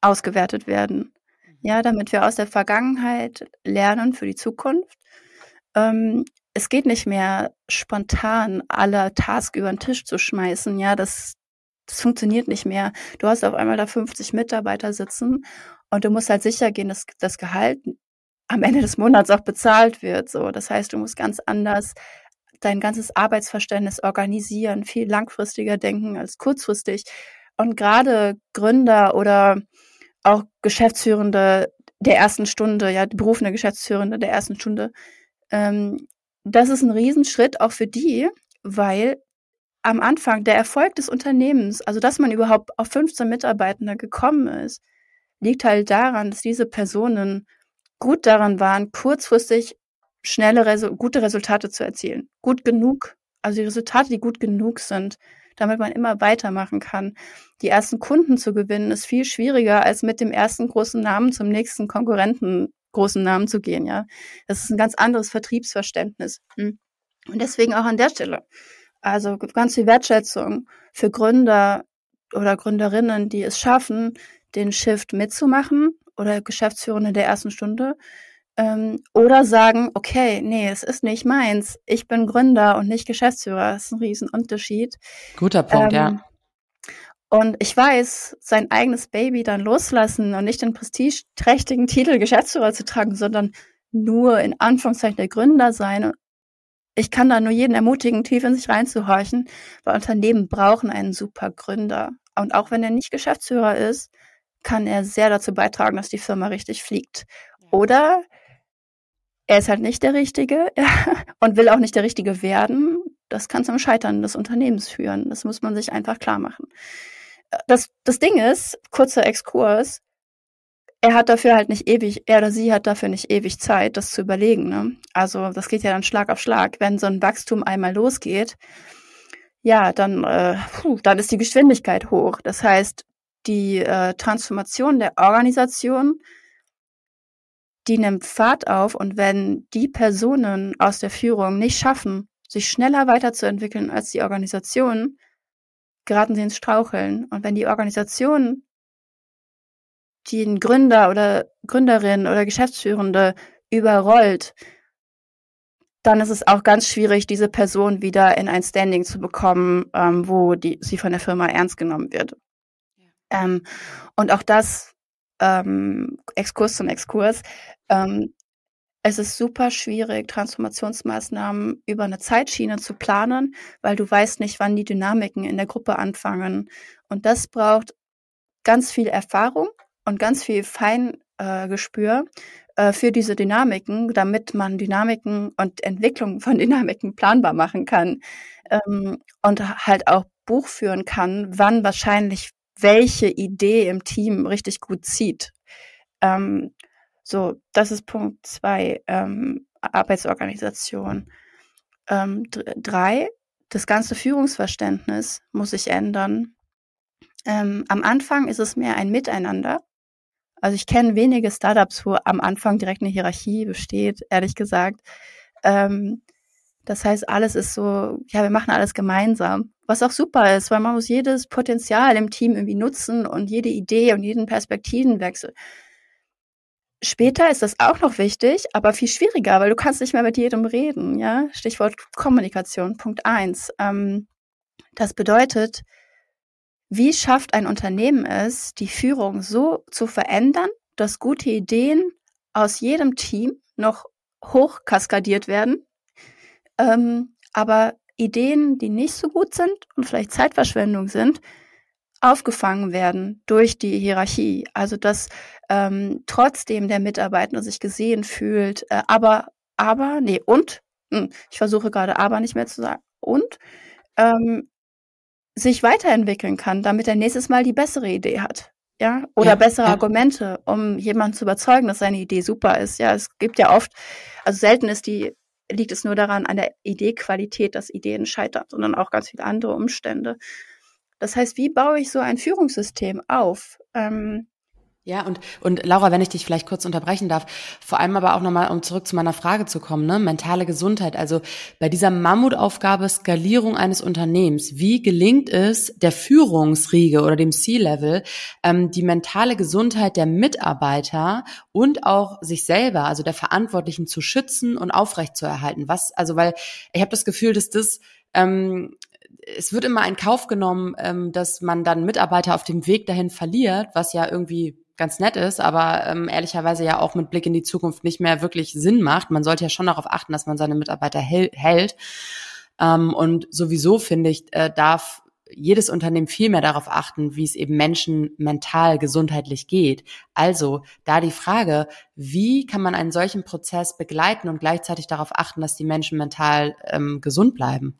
ausgewertet werden. Mhm. Ja, damit wir aus der Vergangenheit lernen für die Zukunft. Ähm, es geht nicht mehr spontan alle Tasks über den Tisch zu schmeißen. Ja, das, das funktioniert nicht mehr. Du hast auf einmal da 50 Mitarbeiter sitzen und du musst halt sicher gehen, dass das Gehalt am Ende des Monats auch bezahlt wird. So, das heißt, du musst ganz anders dein ganzes Arbeitsverständnis organisieren, viel langfristiger denken als kurzfristig. Und gerade Gründer oder auch Geschäftsführende der ersten Stunde, ja, berufene Geschäftsführende der ersten Stunde, ähm, das ist ein Riesenschritt auch für die, weil am Anfang der Erfolg des Unternehmens, also dass man überhaupt auf 15 Mitarbeitende gekommen ist, liegt halt daran, dass diese Personen gut daran waren, kurzfristig schnelle, Resu gute Resultate zu erzielen. Gut genug, also die Resultate, die gut genug sind, damit man immer weitermachen kann. Die ersten Kunden zu gewinnen, ist viel schwieriger, als mit dem ersten großen Namen zum nächsten Konkurrenten großen Namen zu gehen, ja. Das ist ein ganz anderes Vertriebsverständnis. Hm. Und deswegen auch an der Stelle. Also ganz viel Wertschätzung für Gründer oder Gründerinnen, die es schaffen, den Shift mitzumachen oder Geschäftsführende der ersten Stunde. Ähm, oder sagen, okay, nee, es ist nicht meins. Ich bin Gründer und nicht Geschäftsführer. Das ist ein Riesenunterschied. Guter Punkt, ähm, ja. Und ich weiß, sein eigenes Baby dann loslassen und nicht den prestigeträchtigen Titel Geschäftsführer zu tragen, sondern nur in Anführungszeichen der Gründer sein. Ich kann da nur jeden ermutigen, tief in sich reinzuhorchen, weil Unternehmen brauchen einen super Gründer. Und auch wenn er nicht Geschäftsführer ist, kann er sehr dazu beitragen, dass die Firma richtig fliegt. Oder er ist halt nicht der Richtige und will auch nicht der Richtige werden. Das kann zum Scheitern des Unternehmens führen. Das muss man sich einfach klar machen. Das, das Ding ist, kurzer Exkurs, er hat dafür halt nicht ewig, er oder sie hat dafür nicht ewig Zeit, das zu überlegen. Ne? Also das geht ja dann Schlag auf Schlag. Wenn so ein Wachstum einmal losgeht, ja, dann, äh, puh, dann ist die Geschwindigkeit hoch. Das heißt, die äh, Transformation der Organisation, die nimmt Fahrt auf und wenn die Personen aus der Führung nicht schaffen, sich schneller weiterzuentwickeln als die Organisation, geraten sie ins Straucheln. Und wenn die Organisation den Gründer oder Gründerin oder Geschäftsführende überrollt, dann ist es auch ganz schwierig, diese Person wieder in ein Standing zu bekommen, ähm, wo die, sie von der Firma ernst genommen wird. Ähm, und auch das, ähm, Exkurs zum Exkurs, ähm, es ist super schwierig, Transformationsmaßnahmen über eine Zeitschiene zu planen, weil du weißt nicht, wann die Dynamiken in der Gruppe anfangen. Und das braucht ganz viel Erfahrung und ganz viel Feingespür äh, für diese Dynamiken, damit man Dynamiken und Entwicklung von Dynamiken planbar machen kann ähm, und halt auch Buch führen kann, wann wahrscheinlich welche Idee im Team richtig gut zieht. Ähm, So, das ist Punkt zwei, ähm, Arbeitsorganisation. Ähm, drei, das ganze Führungsverständnis muss sich ändern. Ähm, am Anfang ist es mehr ein Miteinander. Also ich kenne wenige Startups, wo am Anfang direkt eine Hierarchie besteht, ehrlich gesagt. Ähm, das heißt, alles ist so, ja, wir machen alles gemeinsam. Was auch super ist, weil man muss jedes Potenzial im Team irgendwie nutzen und jede Idee und jeden Perspektivenwechsel. Später ist das auch noch wichtig, aber viel schwieriger, weil du kannst nicht mehr mit jedem reden, ja. Stichwort Kommunikation, Punkt eins. Ähm, das bedeutet, wie schafft ein Unternehmen es, die Führung so zu verändern, dass gute Ideen aus jedem Team noch hoch kaskadiert werden, ähm, aber Ideen, die nicht so gut sind und vielleicht Zeitverschwendung sind, aufgefangen werden durch die Hierarchie. Also dass ähm, trotzdem der Mitarbeiter sich gesehen fühlt, äh, aber, aber, nee, und, hm, ich versuche gerade aber nicht mehr zu sagen, und ähm, sich weiterentwickeln kann, damit er nächstes Mal die bessere Idee hat. Ja, oder ja, bessere ja. Argumente, um jemanden zu überzeugen, dass seine Idee super ist. Ja, es gibt ja oft, also selten ist die, liegt es nur daran an der Ideequalität, dass Ideen scheitern, sondern auch ganz viele andere Umstände. Das heißt, wie baue ich so ein Führungssystem auf? Ähm, ja, und, und Laura, wenn ich dich vielleicht kurz unterbrechen darf, vor allem aber auch nochmal, um zurück zu meiner Frage zu kommen, ne, mentale Gesundheit. Also bei dieser Mammutaufgabe Skalierung eines Unternehmens, wie gelingt es der Führungsriege oder dem C-Level, ähm, die mentale Gesundheit der Mitarbeiter und auch sich selber, also der Verantwortlichen zu schützen und aufrechtzuerhalten? Was, also weil ich habe das Gefühl, dass das ähm, es wird immer in Kauf genommen, ähm, dass man dann Mitarbeiter auf dem Weg dahin verliert, was ja irgendwie ganz nett ist, aber ähm, ehrlicherweise ja auch mit Blick in die Zukunft nicht mehr wirklich Sinn macht. Man sollte ja schon darauf achten, dass man seine Mitarbeiter hält. Ähm, und sowieso finde ich, äh, darf jedes Unternehmen viel mehr darauf achten, wie es eben Menschen mental gesundheitlich geht. Also da die Frage, wie kann man einen solchen Prozess begleiten und gleichzeitig darauf achten, dass die Menschen mental ähm, gesund bleiben?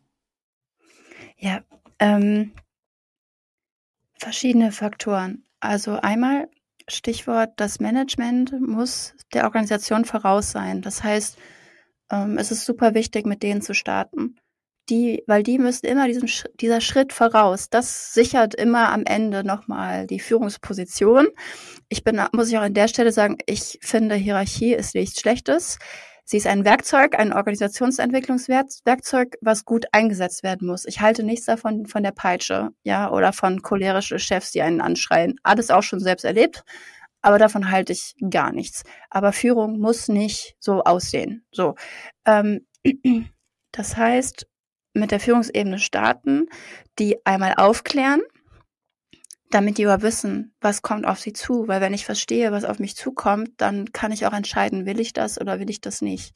Ja, ähm, verschiedene Faktoren. Also einmal Stichwort, das Management muss der Organisation voraus sein. Das heißt, ähm, es ist super wichtig, mit denen zu starten. Die, weil die müssen immer diesen, dieser Schritt voraus. Das sichert immer am Ende nochmal die Führungsposition. Ich bin, muss ich auch an der Stelle sagen, ich finde Hierarchie ist nichts Schlechtes. Sie ist ein Werkzeug, ein Organisationsentwicklungswerkzeug, was gut eingesetzt werden muss. Ich halte nichts davon von der Peitsche, ja, oder von cholerische Chefs, die einen anschreien. Alles auch schon selbst erlebt, aber davon halte ich gar nichts. Aber Führung muss nicht so aussehen. So, ähm, das heißt, mit der Führungsebene starten, die einmal aufklären, damit die über wissen, was kommt auf sie zu. Weil wenn ich verstehe, was auf mich zukommt, dann kann ich auch entscheiden, will ich das oder will ich das nicht.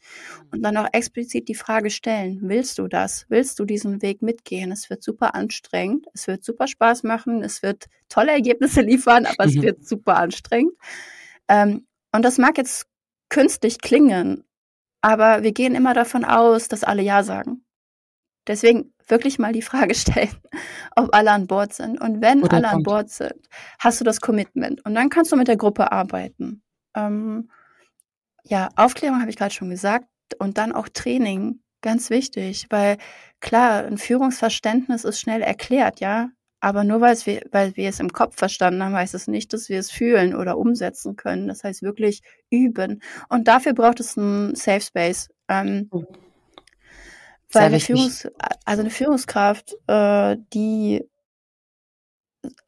Und dann auch explizit die Frage stellen, willst du das? Willst du diesen Weg mitgehen? Es wird super anstrengend, es wird super Spaß machen, es wird tolle Ergebnisse liefern, aber mhm. es wird super anstrengend. Ähm, und das mag jetzt künstlich klingen, aber wir gehen immer davon aus, dass alle Ja sagen. Deswegen wirklich mal die Frage stellen, ob alle an Bord sind. Und wenn Oder alle kommt. an Bord sind, hast du das Commitment. Und dann kannst du mit der Gruppe arbeiten. Ähm, ja, Aufklärung habe ich gerade schon gesagt. Und dann auch Training, ganz wichtig, weil klar, ein Führungsverständnis ist schnell erklärt, ja. Aber nur weil wir, weil wir es im Kopf verstanden haben, heißt es nicht, dass wir es fühlen oder umsetzen können. Das heißt wirklich üben. Und dafür braucht es einen Safe Space. Ähm, oh. Weil eine, Führungs also eine Führungskraft, äh, die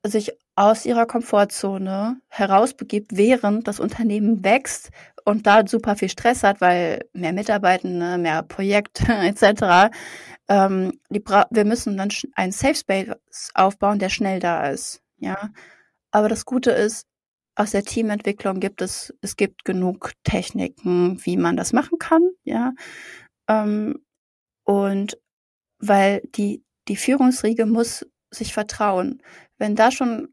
sich aus ihrer Komfortzone herausbegibt, während das Unternehmen wächst und da super viel Stress hat, weil mehr Mitarbeitende, mehr Projekte etc. Ähm, die wir müssen dann einen Safe Space aufbauen, der schnell da ist. Ja, aber das Gute ist, aus der Teamentwicklung gibt es es gibt genug Techniken, wie man das machen kann. Ja, ähm, und weil die, die Führungsriege muss sich vertrauen. Wenn da schon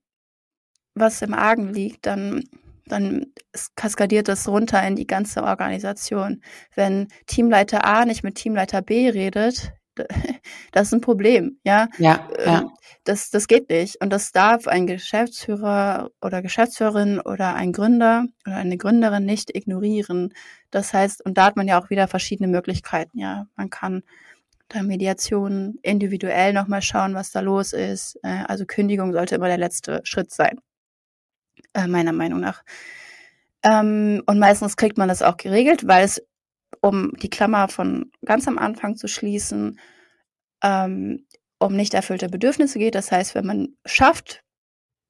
was im Argen liegt, dann, dann kaskadiert das runter in die ganze Organisation. Wenn Teamleiter A nicht mit Teamleiter B redet, das ist ein Problem, ja. Ja, ja. Ähm, das, das geht nicht. Und das darf ein Geschäftsführer oder Geschäftsführerin oder ein Gründer oder eine Gründerin nicht ignorieren. Das heißt, und da hat man ja auch wieder verschiedene Möglichkeiten, ja. Man kann da Mediation individuell nochmal schauen, was da los ist. Äh, also Kündigung sollte immer der letzte Schritt sein, äh, meiner Meinung nach. Ähm, und meistens kriegt man das auch geregelt, weil es, um die Klammer von ganz am Anfang zu schließen, ähm, um nicht erfüllte Bedürfnisse geht. Das heißt, wenn man schafft,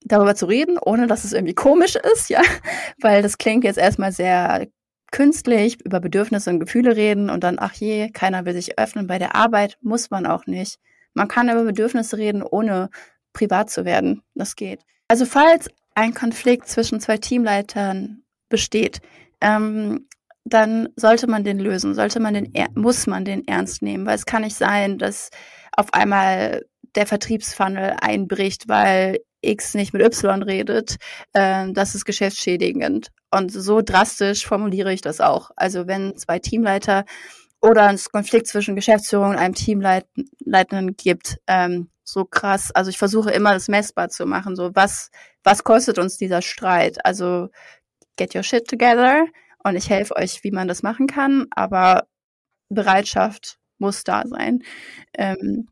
darüber zu reden, ohne dass es irgendwie komisch ist, ja, weil das klingt jetzt erstmal sehr künstlich über Bedürfnisse und Gefühle reden und dann, ach je, keiner will sich öffnen. Bei der Arbeit muss man auch nicht. Man kann über Bedürfnisse reden, ohne privat zu werden. Das geht. Also falls ein Konflikt zwischen zwei Teamleitern besteht, ähm, dann sollte man den lösen, sollte man den, muss man den ernst nehmen, weil es kann nicht sein, dass auf einmal der Vertriebsfunnel einbricht, weil X nicht mit Y redet, äh, das ist geschäftsschädigend. Und so drastisch formuliere ich das auch. Also wenn zwei Teamleiter oder es Konflikt zwischen Geschäftsführung und einem Teamleitenden gibt, ähm, so krass. Also ich versuche immer das messbar zu machen. So was, was kostet uns dieser Streit? Also get your shit together und ich helfe euch, wie man das machen kann, aber Bereitschaft muss da sein. Ähm,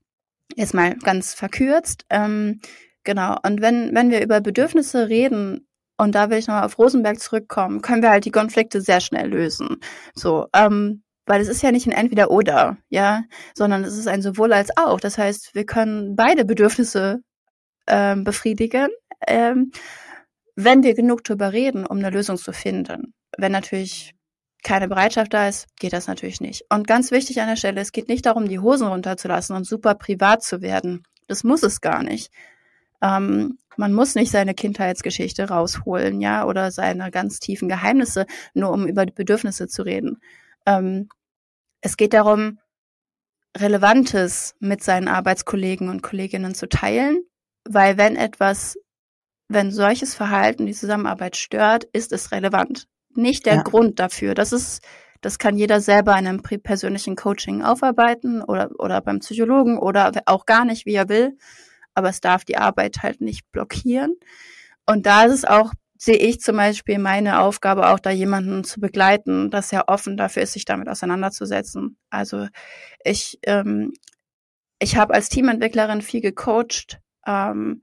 jetzt mal ganz verkürzt. Ähm, genau. Und wenn, wenn wir über Bedürfnisse reden, und da will ich nochmal auf Rosenberg zurückkommen, können wir halt die Konflikte sehr schnell lösen. So, ähm, weil es ist ja nicht ein Entweder-Oder, ja, sondern es ist ein sowohl als auch. Das heißt, wir können beide Bedürfnisse ähm, befriedigen. Ähm, wenn wir genug darüber reden, um eine Lösung zu finden. Wenn natürlich keine Bereitschaft da ist, geht das natürlich nicht. Und ganz wichtig an der Stelle, es geht nicht darum, die Hosen runterzulassen und super privat zu werden. Das muss es gar nicht. Ähm, man muss nicht seine Kindheitsgeschichte rausholen, ja, oder seine ganz tiefen Geheimnisse, nur um über die Bedürfnisse zu reden. Ähm, es geht darum, Relevantes mit seinen Arbeitskollegen und Kolleginnen zu teilen, weil wenn etwas wenn solches Verhalten die Zusammenarbeit stört, ist es relevant. Nicht der ja. Grund dafür. Das ist, das kann jeder selber in einem persönlichen Coaching aufarbeiten oder, oder beim Psychologen oder auch gar nicht, wie er will. Aber es darf die Arbeit halt nicht blockieren. Und da ist es auch, sehe ich zum Beispiel meine Aufgabe auch, da jemanden zu begleiten, dass er offen dafür ist, sich damit auseinanderzusetzen. Also ich, ähm, ich habe als Teamentwicklerin viel gecoacht, ähm,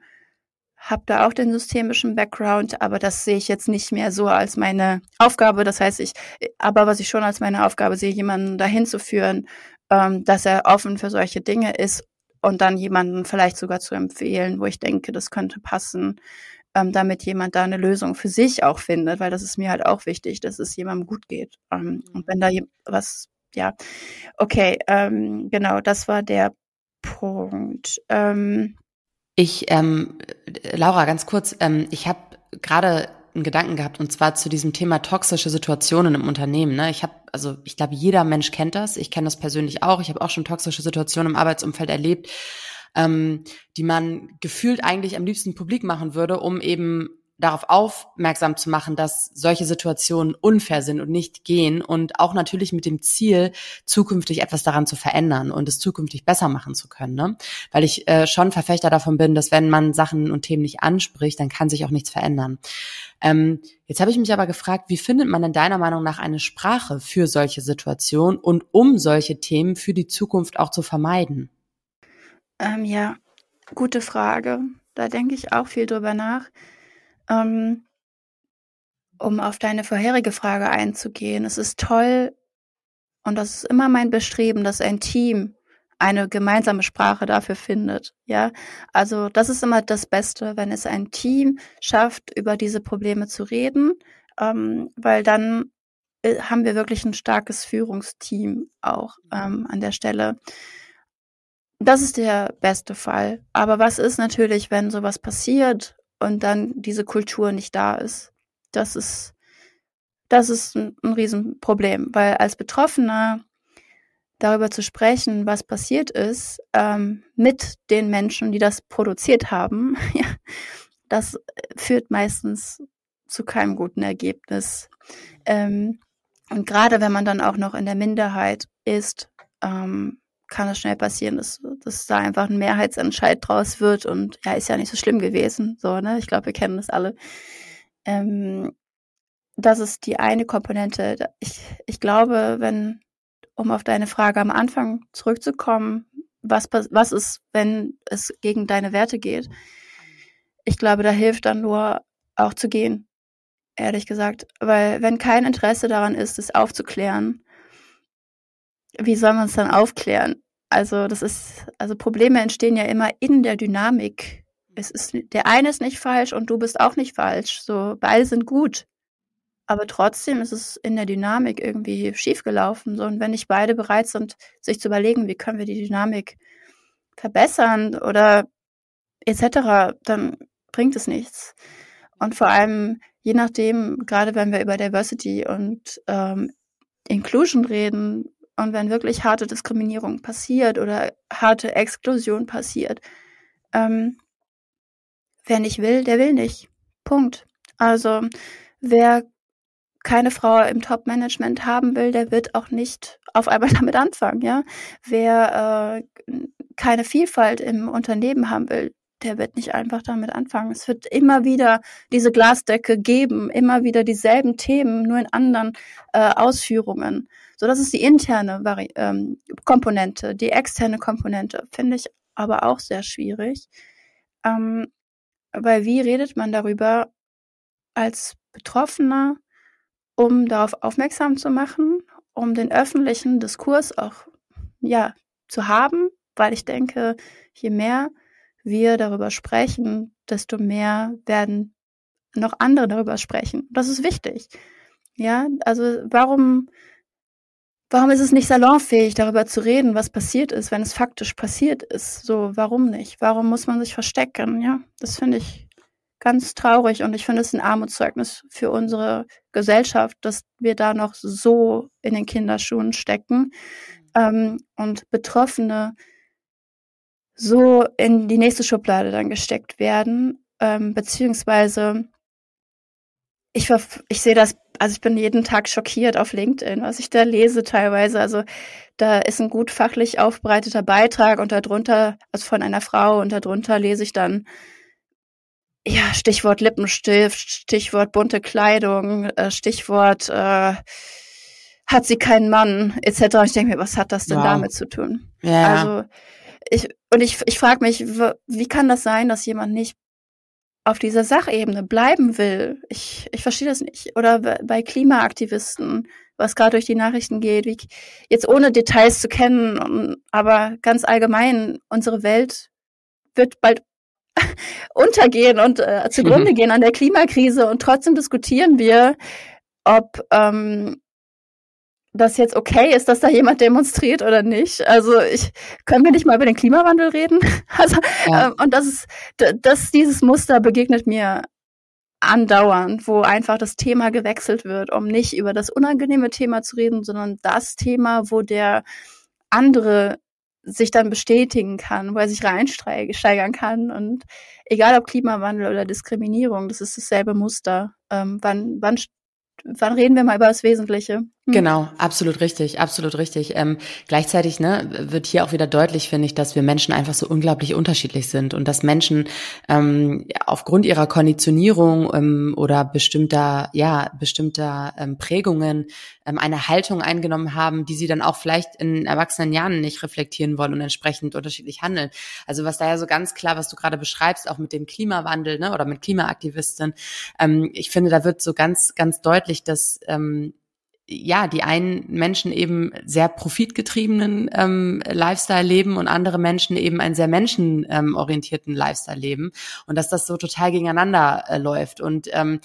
habe da auch den systemischen Background, aber das sehe ich jetzt nicht mehr so als meine Aufgabe. Das heißt, ich, aber was ich schon als meine Aufgabe sehe, jemanden dahin zu führen, ähm, dass er offen für solche Dinge ist und dann jemanden vielleicht sogar zu empfehlen, wo ich denke, das könnte passen, ähm, damit jemand da eine Lösung für sich auch findet, weil das ist mir halt auch wichtig, dass es jemandem gut geht. Ähm, und wenn da was, ja, okay, ähm, genau, das war der Punkt. Ähm, ich, ähm, Laura, ganz kurz, ähm, ich habe gerade einen Gedanken gehabt und zwar zu diesem Thema toxische Situationen im Unternehmen. Ne? Ich habe, also ich glaube, jeder Mensch kennt das. Ich kenne das persönlich auch. Ich habe auch schon toxische Situationen im Arbeitsumfeld erlebt, ähm, die man gefühlt eigentlich am liebsten publik machen würde, um eben darauf aufmerksam zu machen, dass solche Situationen unfair sind und nicht gehen und auch natürlich mit dem Ziel, zukünftig etwas daran zu verändern und es zukünftig besser machen zu können. Ne? Weil ich äh, schon Verfechter davon bin, dass wenn man Sachen und Themen nicht anspricht, dann kann sich auch nichts verändern. Ähm, jetzt habe ich mich aber gefragt, wie findet man in deiner Meinung nach eine Sprache für solche Situationen und um solche Themen für die Zukunft auch zu vermeiden? Ähm, ja, gute Frage. Da denke ich auch viel drüber nach. Ähm, um auf deine vorherige Frage einzugehen, es ist toll und das ist immer mein Bestreben, dass ein Team eine gemeinsame Sprache dafür findet. Ja, also das ist immer das Beste, wenn es ein Team schafft, über diese Probleme zu reden, ähm, weil dann äh, haben wir wirklich ein starkes Führungsteam auch ähm, an der Stelle. Das ist der beste Fall. Aber was ist natürlich, wenn sowas passiert und dann diese Kultur nicht da ist. Das ist, das ist ein, ein Riesenproblem, weil als Betroffener darüber zu sprechen, was passiert ist, ähm, mit den Menschen, die das produziert haben, das führt meistens zu keinem guten Ergebnis. Ähm, und gerade wenn man dann auch noch in der Minderheit ist, ähm, kann es schnell passieren, dass, dass da einfach ein Mehrheitsentscheid draus wird und ja, ist ja nicht so schlimm gewesen. So, ne? Ich glaube, wir kennen das alle. Ähm, das ist die eine Komponente. Ich, ich glaube, wenn, um auf deine Frage am Anfang zurückzukommen, was, was ist, wenn es gegen deine Werte geht? Ich glaube, da hilft dann nur auch zu gehen, ehrlich gesagt. Weil wenn kein Interesse daran ist, es aufzuklären, wie soll man es dann aufklären? Also das ist, also Probleme entstehen ja immer in der Dynamik. Es ist, der eine ist nicht falsch und du bist auch nicht falsch. So, beide sind gut. Aber trotzdem ist es in der Dynamik irgendwie schiefgelaufen. So, und wenn nicht beide bereit sind, sich zu überlegen, wie können wir die Dynamik verbessern oder etc., dann bringt es nichts. Und vor allem, je nachdem, gerade wenn wir über Diversity und ähm, Inclusion reden und wenn wirklich harte Diskriminierung passiert oder harte Exklusion passiert, ähm, wer nicht will, der will nicht. Punkt. Also wer keine Frau im Top-Management haben will, der wird auch nicht auf einmal damit anfangen, ja. Wer äh, keine Vielfalt im Unternehmen haben will, der wird nicht einfach damit anfangen. Es wird immer wieder diese Glasdecke geben, immer wieder dieselben Themen, nur in anderen äh, Ausführungen. So, das ist die interne Vari ähm, Komponente. Die externe Komponente finde ich aber auch sehr schwierig. Ähm, weil wie redet man darüber als Betroffener, um darauf aufmerksam zu machen, um den öffentlichen Diskurs auch ja zu haben, weil ich denke, je mehr wir darüber sprechen, desto mehr werden noch andere darüber sprechen. Das ist wichtig. Ja, also warum, warum ist es nicht salonfähig, darüber zu reden, was passiert ist, wenn es faktisch passiert ist? So, warum nicht? Warum muss man sich verstecken? Ja, das finde ich ganz traurig und ich finde es ein Armutszeugnis für unsere Gesellschaft, dass wir da noch so in den Kinderschuhen stecken ähm, und Betroffene so in die nächste Schublade dann gesteckt werden, ähm, beziehungsweise ich, ich sehe das, also ich bin jeden Tag schockiert auf LinkedIn, was ich da lese teilweise. Also da ist ein gut fachlich aufbereiteter Beitrag und darunter, also von einer Frau und darunter lese ich dann ja, Stichwort Lippenstift, Stichwort bunte Kleidung, äh, Stichwort äh, hat sie keinen Mann, etc. Ich denke mir, was hat das denn wow. damit zu tun? Ja. Also ich und ich, ich frage mich, wie kann das sein, dass jemand nicht auf dieser Sachebene bleiben will? Ich, ich verstehe das nicht. Oder bei Klimaaktivisten, was gerade durch die Nachrichten geht, wie, jetzt ohne Details zu kennen, aber ganz allgemein, unsere Welt wird bald untergehen und äh, zugrunde mhm. gehen an der Klimakrise und trotzdem diskutieren wir, ob ähm, das jetzt okay ist, dass da jemand demonstriert oder nicht. Also ich können wir nicht mal über den Klimawandel reden. Also ja. ähm, und das ist das dieses Muster begegnet mir andauernd, wo einfach das Thema gewechselt wird, um nicht über das unangenehme Thema zu reden, sondern das Thema, wo der andere sich dann bestätigen kann, wo er sich reinsteigern kann. Und egal ob Klimawandel oder Diskriminierung, das ist dasselbe Muster. Ähm, wann, wann wann reden wir mal über das Wesentliche? Hm. Genau, absolut richtig, absolut richtig. Ähm, gleichzeitig ne, wird hier auch wieder deutlich, finde ich, dass wir Menschen einfach so unglaublich unterschiedlich sind und dass Menschen ähm, aufgrund ihrer Konditionierung ähm, oder bestimmter, ja, bestimmter ähm, Prägungen ähm, eine Haltung eingenommen haben, die sie dann auch vielleicht in erwachsenen Jahren nicht reflektieren wollen und entsprechend unterschiedlich handeln. Also was da ja so ganz klar, was du gerade beschreibst, auch mit dem Klimawandel ne, oder mit Klimaaktivisten, ähm, ich finde, da wird so ganz, ganz deutlich, dass ähm, ja, die einen Menschen eben sehr profitgetriebenen ähm, Lifestyle leben und andere Menschen eben einen sehr menschenorientierten Lifestyle leben und dass das so total gegeneinander äh, läuft. Und ähm,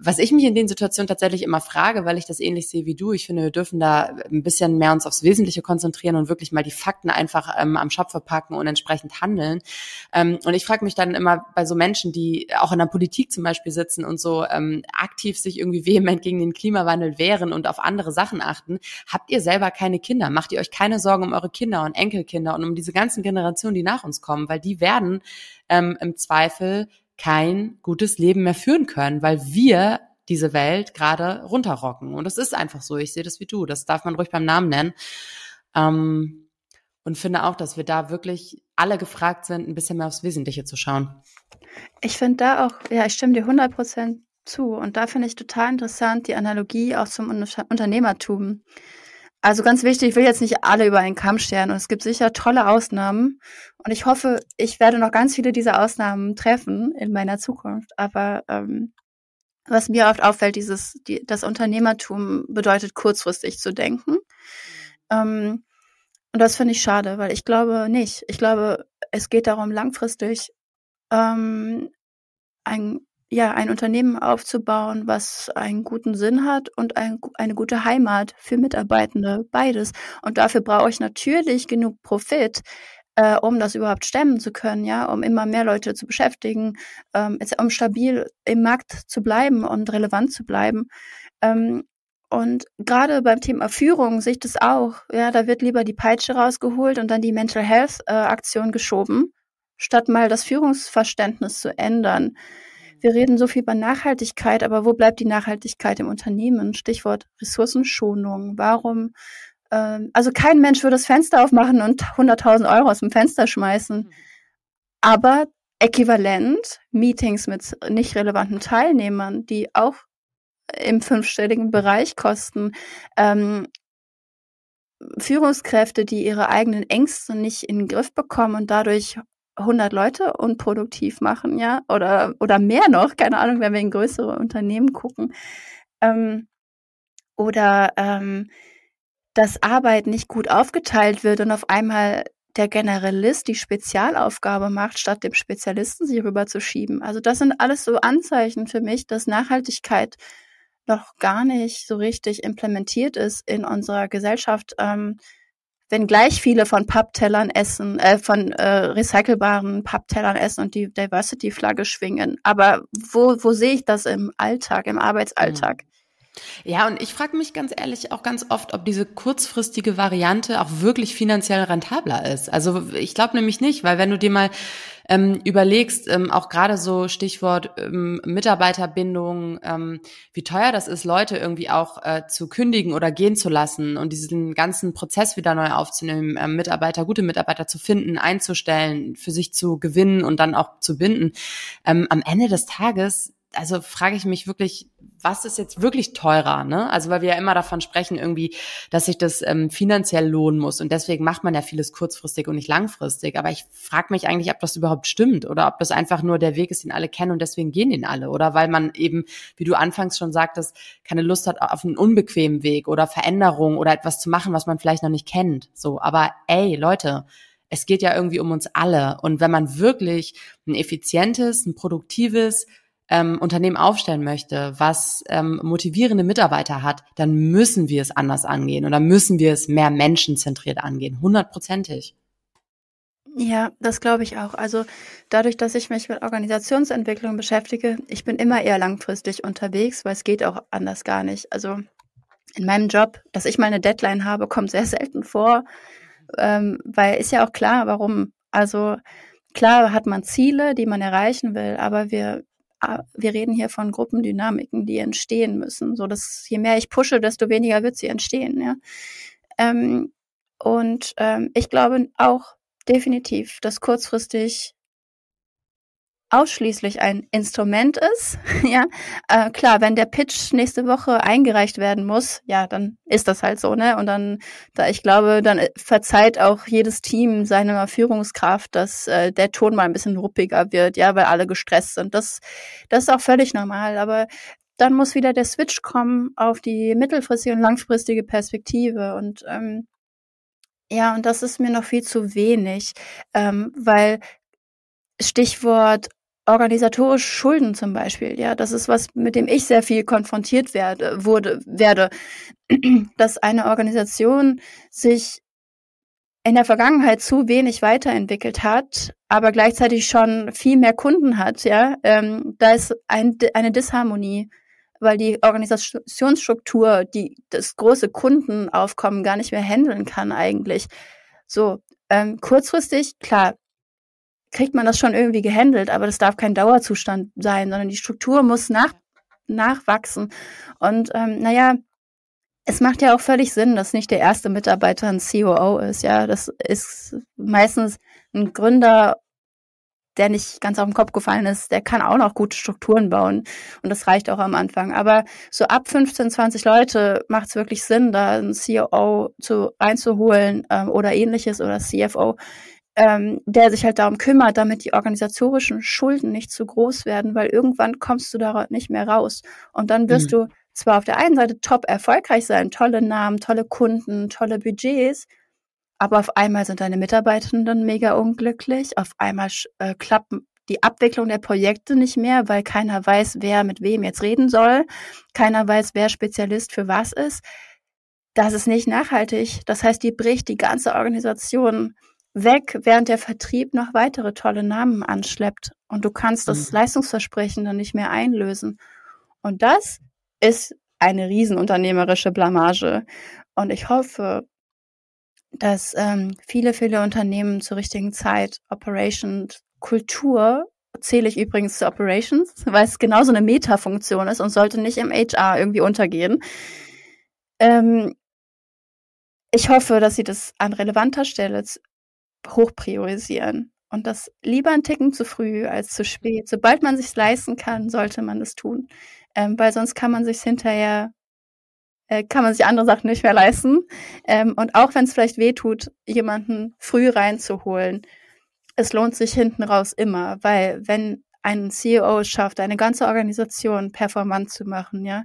was ich mich in den Situationen tatsächlich immer frage, weil ich das ähnlich sehe wie du, ich finde, wir dürfen da ein bisschen mehr uns aufs Wesentliche konzentrieren und wirklich mal die Fakten einfach ähm, am Schopf verpacken und entsprechend handeln. Ähm, und ich frage mich dann immer bei so Menschen, die auch in der Politik zum Beispiel sitzen und so ähm, aktiv sich irgendwie vehement gegen den Klimawandel wehren und auf andere Sachen achten, habt ihr selber keine Kinder? Macht ihr euch keine Sorgen um eure Kinder und Enkelkinder und um diese ganzen Generationen, die nach uns kommen? Weil die werden ähm, im Zweifel kein gutes Leben mehr führen können, weil wir diese Welt gerade runterrocken. Und das ist einfach so. Ich sehe das wie du. Das darf man ruhig beim Namen nennen. Ähm, und finde auch, dass wir da wirklich alle gefragt sind, ein bisschen mehr aufs Wesentliche zu schauen. Ich finde da auch, ja, ich stimme dir 100 Prozent zu. Und da finde ich total interessant die Analogie auch zum Unternehmertum. Also ganz wichtig, ich will jetzt nicht alle über einen Kamm scheren und es gibt sicher tolle Ausnahmen. Und ich hoffe, ich werde noch ganz viele dieser Ausnahmen treffen in meiner Zukunft. Aber ähm, was mir oft auffällt, dieses, die, das Unternehmertum bedeutet kurzfristig zu denken. Ähm, und das finde ich schade, weil ich glaube nicht. Ich glaube, es geht darum, langfristig ähm, ein, ja, ein Unternehmen aufzubauen, was einen guten Sinn hat und ein, eine gute Heimat für Mitarbeitende, beides. Und dafür brauche ich natürlich genug Profit, äh, um das überhaupt stemmen zu können, ja, um immer mehr Leute zu beschäftigen, ähm, um stabil im Markt zu bleiben und relevant zu bleiben. Ähm, und gerade beim Thema Führung sehe ich das auch. Ja, da wird lieber die Peitsche rausgeholt und dann die Mental Health äh, Aktion geschoben, statt mal das Führungsverständnis zu ändern. Wir reden so viel über Nachhaltigkeit, aber wo bleibt die Nachhaltigkeit im Unternehmen? Stichwort Ressourcenschonung. Warum ähm, also kein Mensch würde das Fenster aufmachen und 100.000 Euro aus dem Fenster schmeißen. Mhm. Aber äquivalent Meetings mit nicht relevanten Teilnehmern, die auch im fünfstelligen Bereich kosten, ähm, Führungskräfte, die ihre eigenen Ängste nicht in den Griff bekommen und dadurch 100 Leute unproduktiv machen, ja, oder, oder mehr noch, keine Ahnung, wenn wir in größere Unternehmen gucken. Ähm, oder ähm, dass Arbeit nicht gut aufgeteilt wird und auf einmal der Generalist die Spezialaufgabe macht, statt dem Spezialisten sie rüberzuschieben. Also das sind alles so Anzeichen für mich, dass Nachhaltigkeit noch gar nicht so richtig implementiert ist in unserer Gesellschaft. Ähm, wenn gleich viele von Papptellern essen, äh, von äh, recycelbaren Papptellern essen und die Diversity-Flagge schwingen. Aber wo, wo sehe ich das im Alltag, im Arbeitsalltag? Mhm. Ja, und ich frage mich ganz ehrlich auch ganz oft, ob diese kurzfristige Variante auch wirklich finanziell rentabler ist. Also ich glaube nämlich nicht, weil wenn du dir mal ähm, überlegst, ähm, auch gerade so Stichwort ähm, Mitarbeiterbindung, ähm, wie teuer das ist, Leute irgendwie auch äh, zu kündigen oder gehen zu lassen und diesen ganzen Prozess wieder neu aufzunehmen, äh, Mitarbeiter, gute Mitarbeiter zu finden, einzustellen, für sich zu gewinnen und dann auch zu binden. Ähm, am Ende des Tages also frage ich mich wirklich, was ist jetzt wirklich teurer? Ne? Also weil wir ja immer davon sprechen, irgendwie, dass sich das ähm, finanziell lohnen muss. Und deswegen macht man ja vieles kurzfristig und nicht langfristig. Aber ich frage mich eigentlich, ob das überhaupt stimmt oder ob das einfach nur der Weg ist, den alle kennen und deswegen gehen den alle. Oder weil man eben, wie du anfangs schon sagtest, keine Lust hat auf einen unbequemen Weg oder Veränderung oder etwas zu machen, was man vielleicht noch nicht kennt. So, aber ey, Leute, es geht ja irgendwie um uns alle. Und wenn man wirklich ein effizientes, ein produktives, ähm, Unternehmen aufstellen möchte, was ähm, motivierende Mitarbeiter hat, dann müssen wir es anders angehen oder müssen wir es mehr menschenzentriert angehen, hundertprozentig. Ja, das glaube ich auch. Also dadurch, dass ich mich mit Organisationsentwicklung beschäftige, ich bin immer eher langfristig unterwegs, weil es geht auch anders gar nicht. Also in meinem Job, dass ich mal eine Deadline habe, kommt sehr selten vor, ähm, weil ist ja auch klar, warum. Also klar hat man Ziele, die man erreichen will, aber wir wir reden hier von Gruppendynamiken, die entstehen müssen. So dass je mehr ich pushe, desto weniger wird sie entstehen. Ja? Ähm, und ähm, ich glaube auch definitiv, dass kurzfristig ausschließlich ein Instrument ist. ja, äh, klar, wenn der Pitch nächste Woche eingereicht werden muss, ja, dann ist das halt so, ne? Und dann, da ich glaube, dann äh, verzeiht auch jedes Team seiner Führungskraft, dass äh, der Ton mal ein bisschen ruppiger wird, ja, weil alle gestresst sind. Das, das ist auch völlig normal. Aber dann muss wieder der Switch kommen auf die mittelfristige und langfristige Perspektive und ähm, ja, und das ist mir noch viel zu wenig, ähm, weil Stichwort organisatorische Schulden zum Beispiel, ja, das ist was, mit dem ich sehr viel konfrontiert werde, wurde, werde, dass eine Organisation sich in der Vergangenheit zu wenig weiterentwickelt hat, aber gleichzeitig schon viel mehr Kunden hat, ja, ähm, da ist ein, eine Disharmonie, weil die Organisationsstruktur, die das große Kundenaufkommen gar nicht mehr handeln kann eigentlich. So, ähm, kurzfristig, klar, kriegt man das schon irgendwie gehandelt, aber das darf kein Dauerzustand sein, sondern die Struktur muss nach, nachwachsen. Und ähm, naja, es macht ja auch völlig Sinn, dass nicht der erste Mitarbeiter ein COO ist. Ja, das ist meistens ein Gründer, der nicht ganz auf den Kopf gefallen ist, der kann auch noch gute Strukturen bauen. Und das reicht auch am Anfang. Aber so ab 15, 20 Leute macht es wirklich Sinn, da einen COO zu, reinzuholen ähm, oder ähnliches oder CFO, ähm, der sich halt darum kümmert, damit die organisatorischen Schulden nicht zu groß werden, weil irgendwann kommst du da nicht mehr raus. Und dann wirst mhm. du zwar auf der einen Seite top erfolgreich sein, tolle Namen, tolle Kunden, tolle Budgets, aber auf einmal sind deine Mitarbeitenden mega unglücklich, auf einmal äh, klappen die Abwicklung der Projekte nicht mehr, weil keiner weiß, wer mit wem jetzt reden soll, keiner weiß, wer Spezialist für was ist. Das ist nicht nachhaltig. Das heißt, die bricht die ganze Organisation weg, während der Vertrieb noch weitere tolle Namen anschleppt und du kannst das mhm. Leistungsversprechen dann nicht mehr einlösen. Und das ist eine riesenunternehmerische Blamage. Und ich hoffe, dass ähm, viele, viele Unternehmen zur richtigen Zeit Operations Kultur zähle ich übrigens zu Operations, weil es genauso eine Meta-Funktion ist und sollte nicht im HR irgendwie untergehen. Ähm, ich hoffe, dass sie das an relevanter Stelle hoch priorisieren und das lieber einen Ticken zu früh als zu spät. Sobald man sich leisten kann, sollte man das tun ähm, weil sonst kann man sich hinterher äh, kann man sich andere Sachen nicht mehr leisten. Ähm, und auch wenn es vielleicht weh tut, jemanden früh reinzuholen, es lohnt sich hinten raus immer, weil wenn ein CEO es schafft, eine ganze Organisation performant zu machen, ja,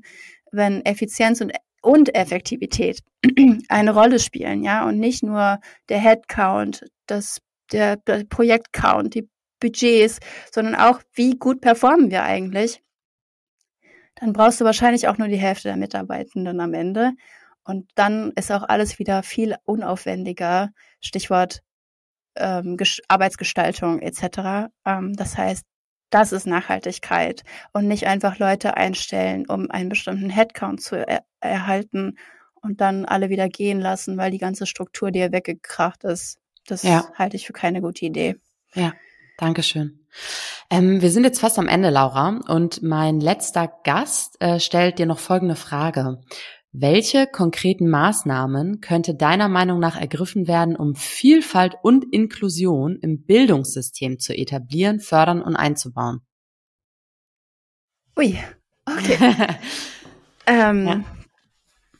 wenn Effizienz und und Effektivität eine Rolle spielen, ja, und nicht nur der Headcount, das der, der Projektcount, die Budgets, sondern auch wie gut performen wir eigentlich, dann brauchst du wahrscheinlich auch nur die Hälfte der Mitarbeitenden am Ende. Und dann ist auch alles wieder viel unaufwendiger. Stichwort ähm, Arbeitsgestaltung etc. Ähm, das heißt, das ist Nachhaltigkeit und nicht einfach Leute einstellen, um einen bestimmten Headcount zu er erhalten und dann alle wieder gehen lassen, weil die ganze Struktur dir weggekracht ist. Das ja. halte ich für keine gute Idee. Ja, Dankeschön. Ähm, wir sind jetzt fast am Ende, Laura, und mein letzter Gast äh, stellt dir noch folgende Frage. Welche konkreten Maßnahmen könnte deiner Meinung nach ergriffen werden, um Vielfalt und Inklusion im Bildungssystem zu etablieren, fördern und einzubauen? Ui, okay. ähm,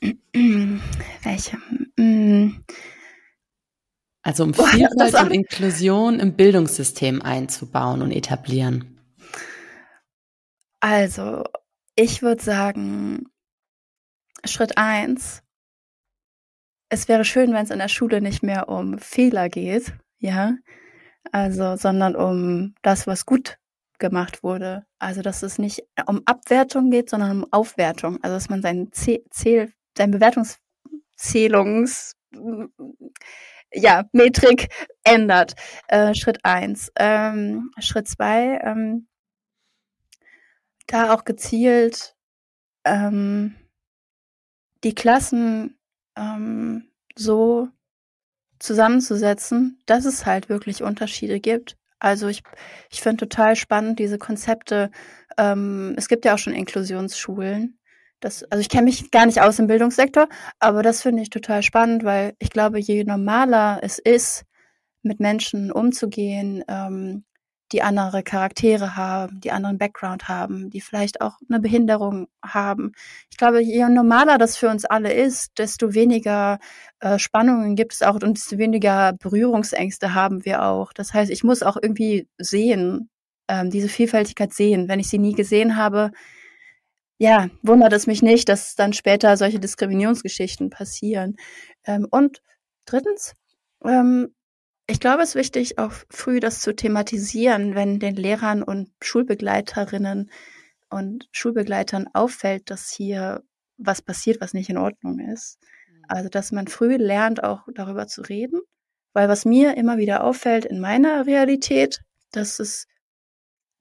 ja. welche? Mm. Also um Vielfalt und Inklusion im Bildungssystem einzubauen und etablieren. Also, ich würde sagen, Schritt eins. Es wäre schön, wenn es in der Schule nicht mehr um Fehler geht, ja, also, sondern um das, was gut gemacht wurde. Also, dass es nicht um Abwertung geht, sondern um Aufwertung. Also, dass man seinen Zähl, sein Bewertungszählungs ja, Metrik ändert. Äh, Schritt eins. Ähm, Schritt zwei, ähm, da auch gezielt ähm, die Klassen ähm, so zusammenzusetzen, dass es halt wirklich Unterschiede gibt. Also ich, ich finde total spannend diese Konzepte. Ähm, es gibt ja auch schon Inklusionsschulen, das, also ich kenne mich gar nicht aus im Bildungssektor, aber das finde ich total spannend, weil ich glaube, je normaler es ist, mit Menschen umzugehen, ähm, die andere Charaktere haben, die anderen Background haben, die vielleicht auch eine Behinderung haben. Ich glaube, je normaler das für uns alle ist, desto weniger äh, Spannungen gibt es auch und desto weniger Berührungsängste haben wir auch. Das heißt, ich muss auch irgendwie sehen, ähm, diese Vielfältigkeit sehen. Wenn ich sie nie gesehen habe, ja, wundert es mich nicht, dass dann später solche Diskriminierungsgeschichten passieren. Ähm, und drittens, ähm, ich glaube, es ist wichtig, auch früh das zu thematisieren, wenn den Lehrern und Schulbegleiterinnen und Schulbegleitern auffällt, dass hier was passiert, was nicht in Ordnung ist. Mhm. Also, dass man früh lernt, auch darüber zu reden. Weil was mir immer wieder auffällt in meiner Realität, dass es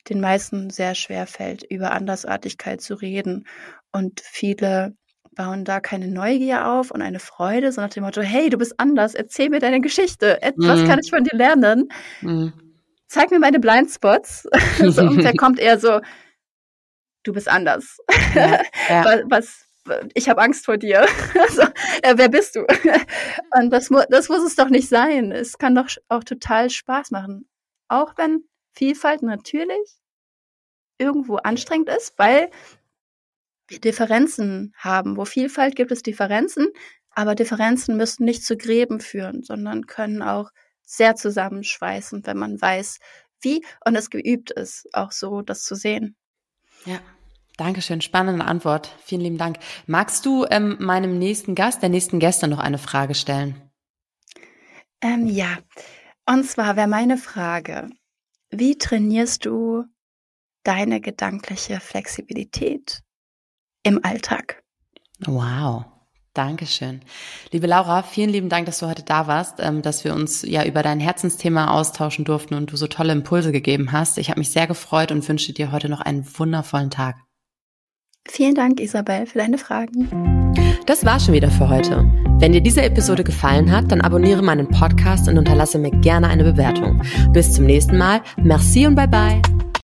den meisten sehr schwer fällt, über Andersartigkeit zu reden. Und viele bauen da keine Neugier auf und eine Freude, so nach dem Motto, hey, du bist anders, erzähl mir deine Geschichte, was mhm. kann ich von dir lernen? Mhm. Zeig mir meine Blindspots. so, und da kommt eher so, du bist anders. Ja, ja. was, ich habe Angst vor dir. also, äh, wer bist du? Und das, mu das muss es doch nicht sein. Es kann doch auch total Spaß machen. Auch wenn Vielfalt natürlich irgendwo anstrengend ist, weil Differenzen haben. Wo Vielfalt gibt es Differenzen, aber Differenzen müssen nicht zu Gräben führen, sondern können auch sehr zusammenschweißen, wenn man weiß, wie und es geübt ist, auch so das zu sehen. Ja. Dankeschön, spannende Antwort. Vielen lieben Dank. Magst du ähm, meinem nächsten Gast, der nächsten Gäste noch eine Frage stellen? Ähm, ja, und zwar wäre meine Frage, wie trainierst du deine gedankliche Flexibilität im Alltag? Wow. Dankeschön. Liebe Laura, vielen lieben Dank, dass du heute da warst, ähm, dass wir uns ja über dein Herzensthema austauschen durften und du so tolle Impulse gegeben hast. Ich habe mich sehr gefreut und wünsche dir heute noch einen wundervollen Tag. Vielen Dank, Isabel, für deine Fragen. Das war schon wieder für heute. Wenn dir diese Episode gefallen hat, dann abonniere meinen Podcast und unterlasse mir gerne eine Bewertung. Bis zum nächsten Mal. Merci und bye bye.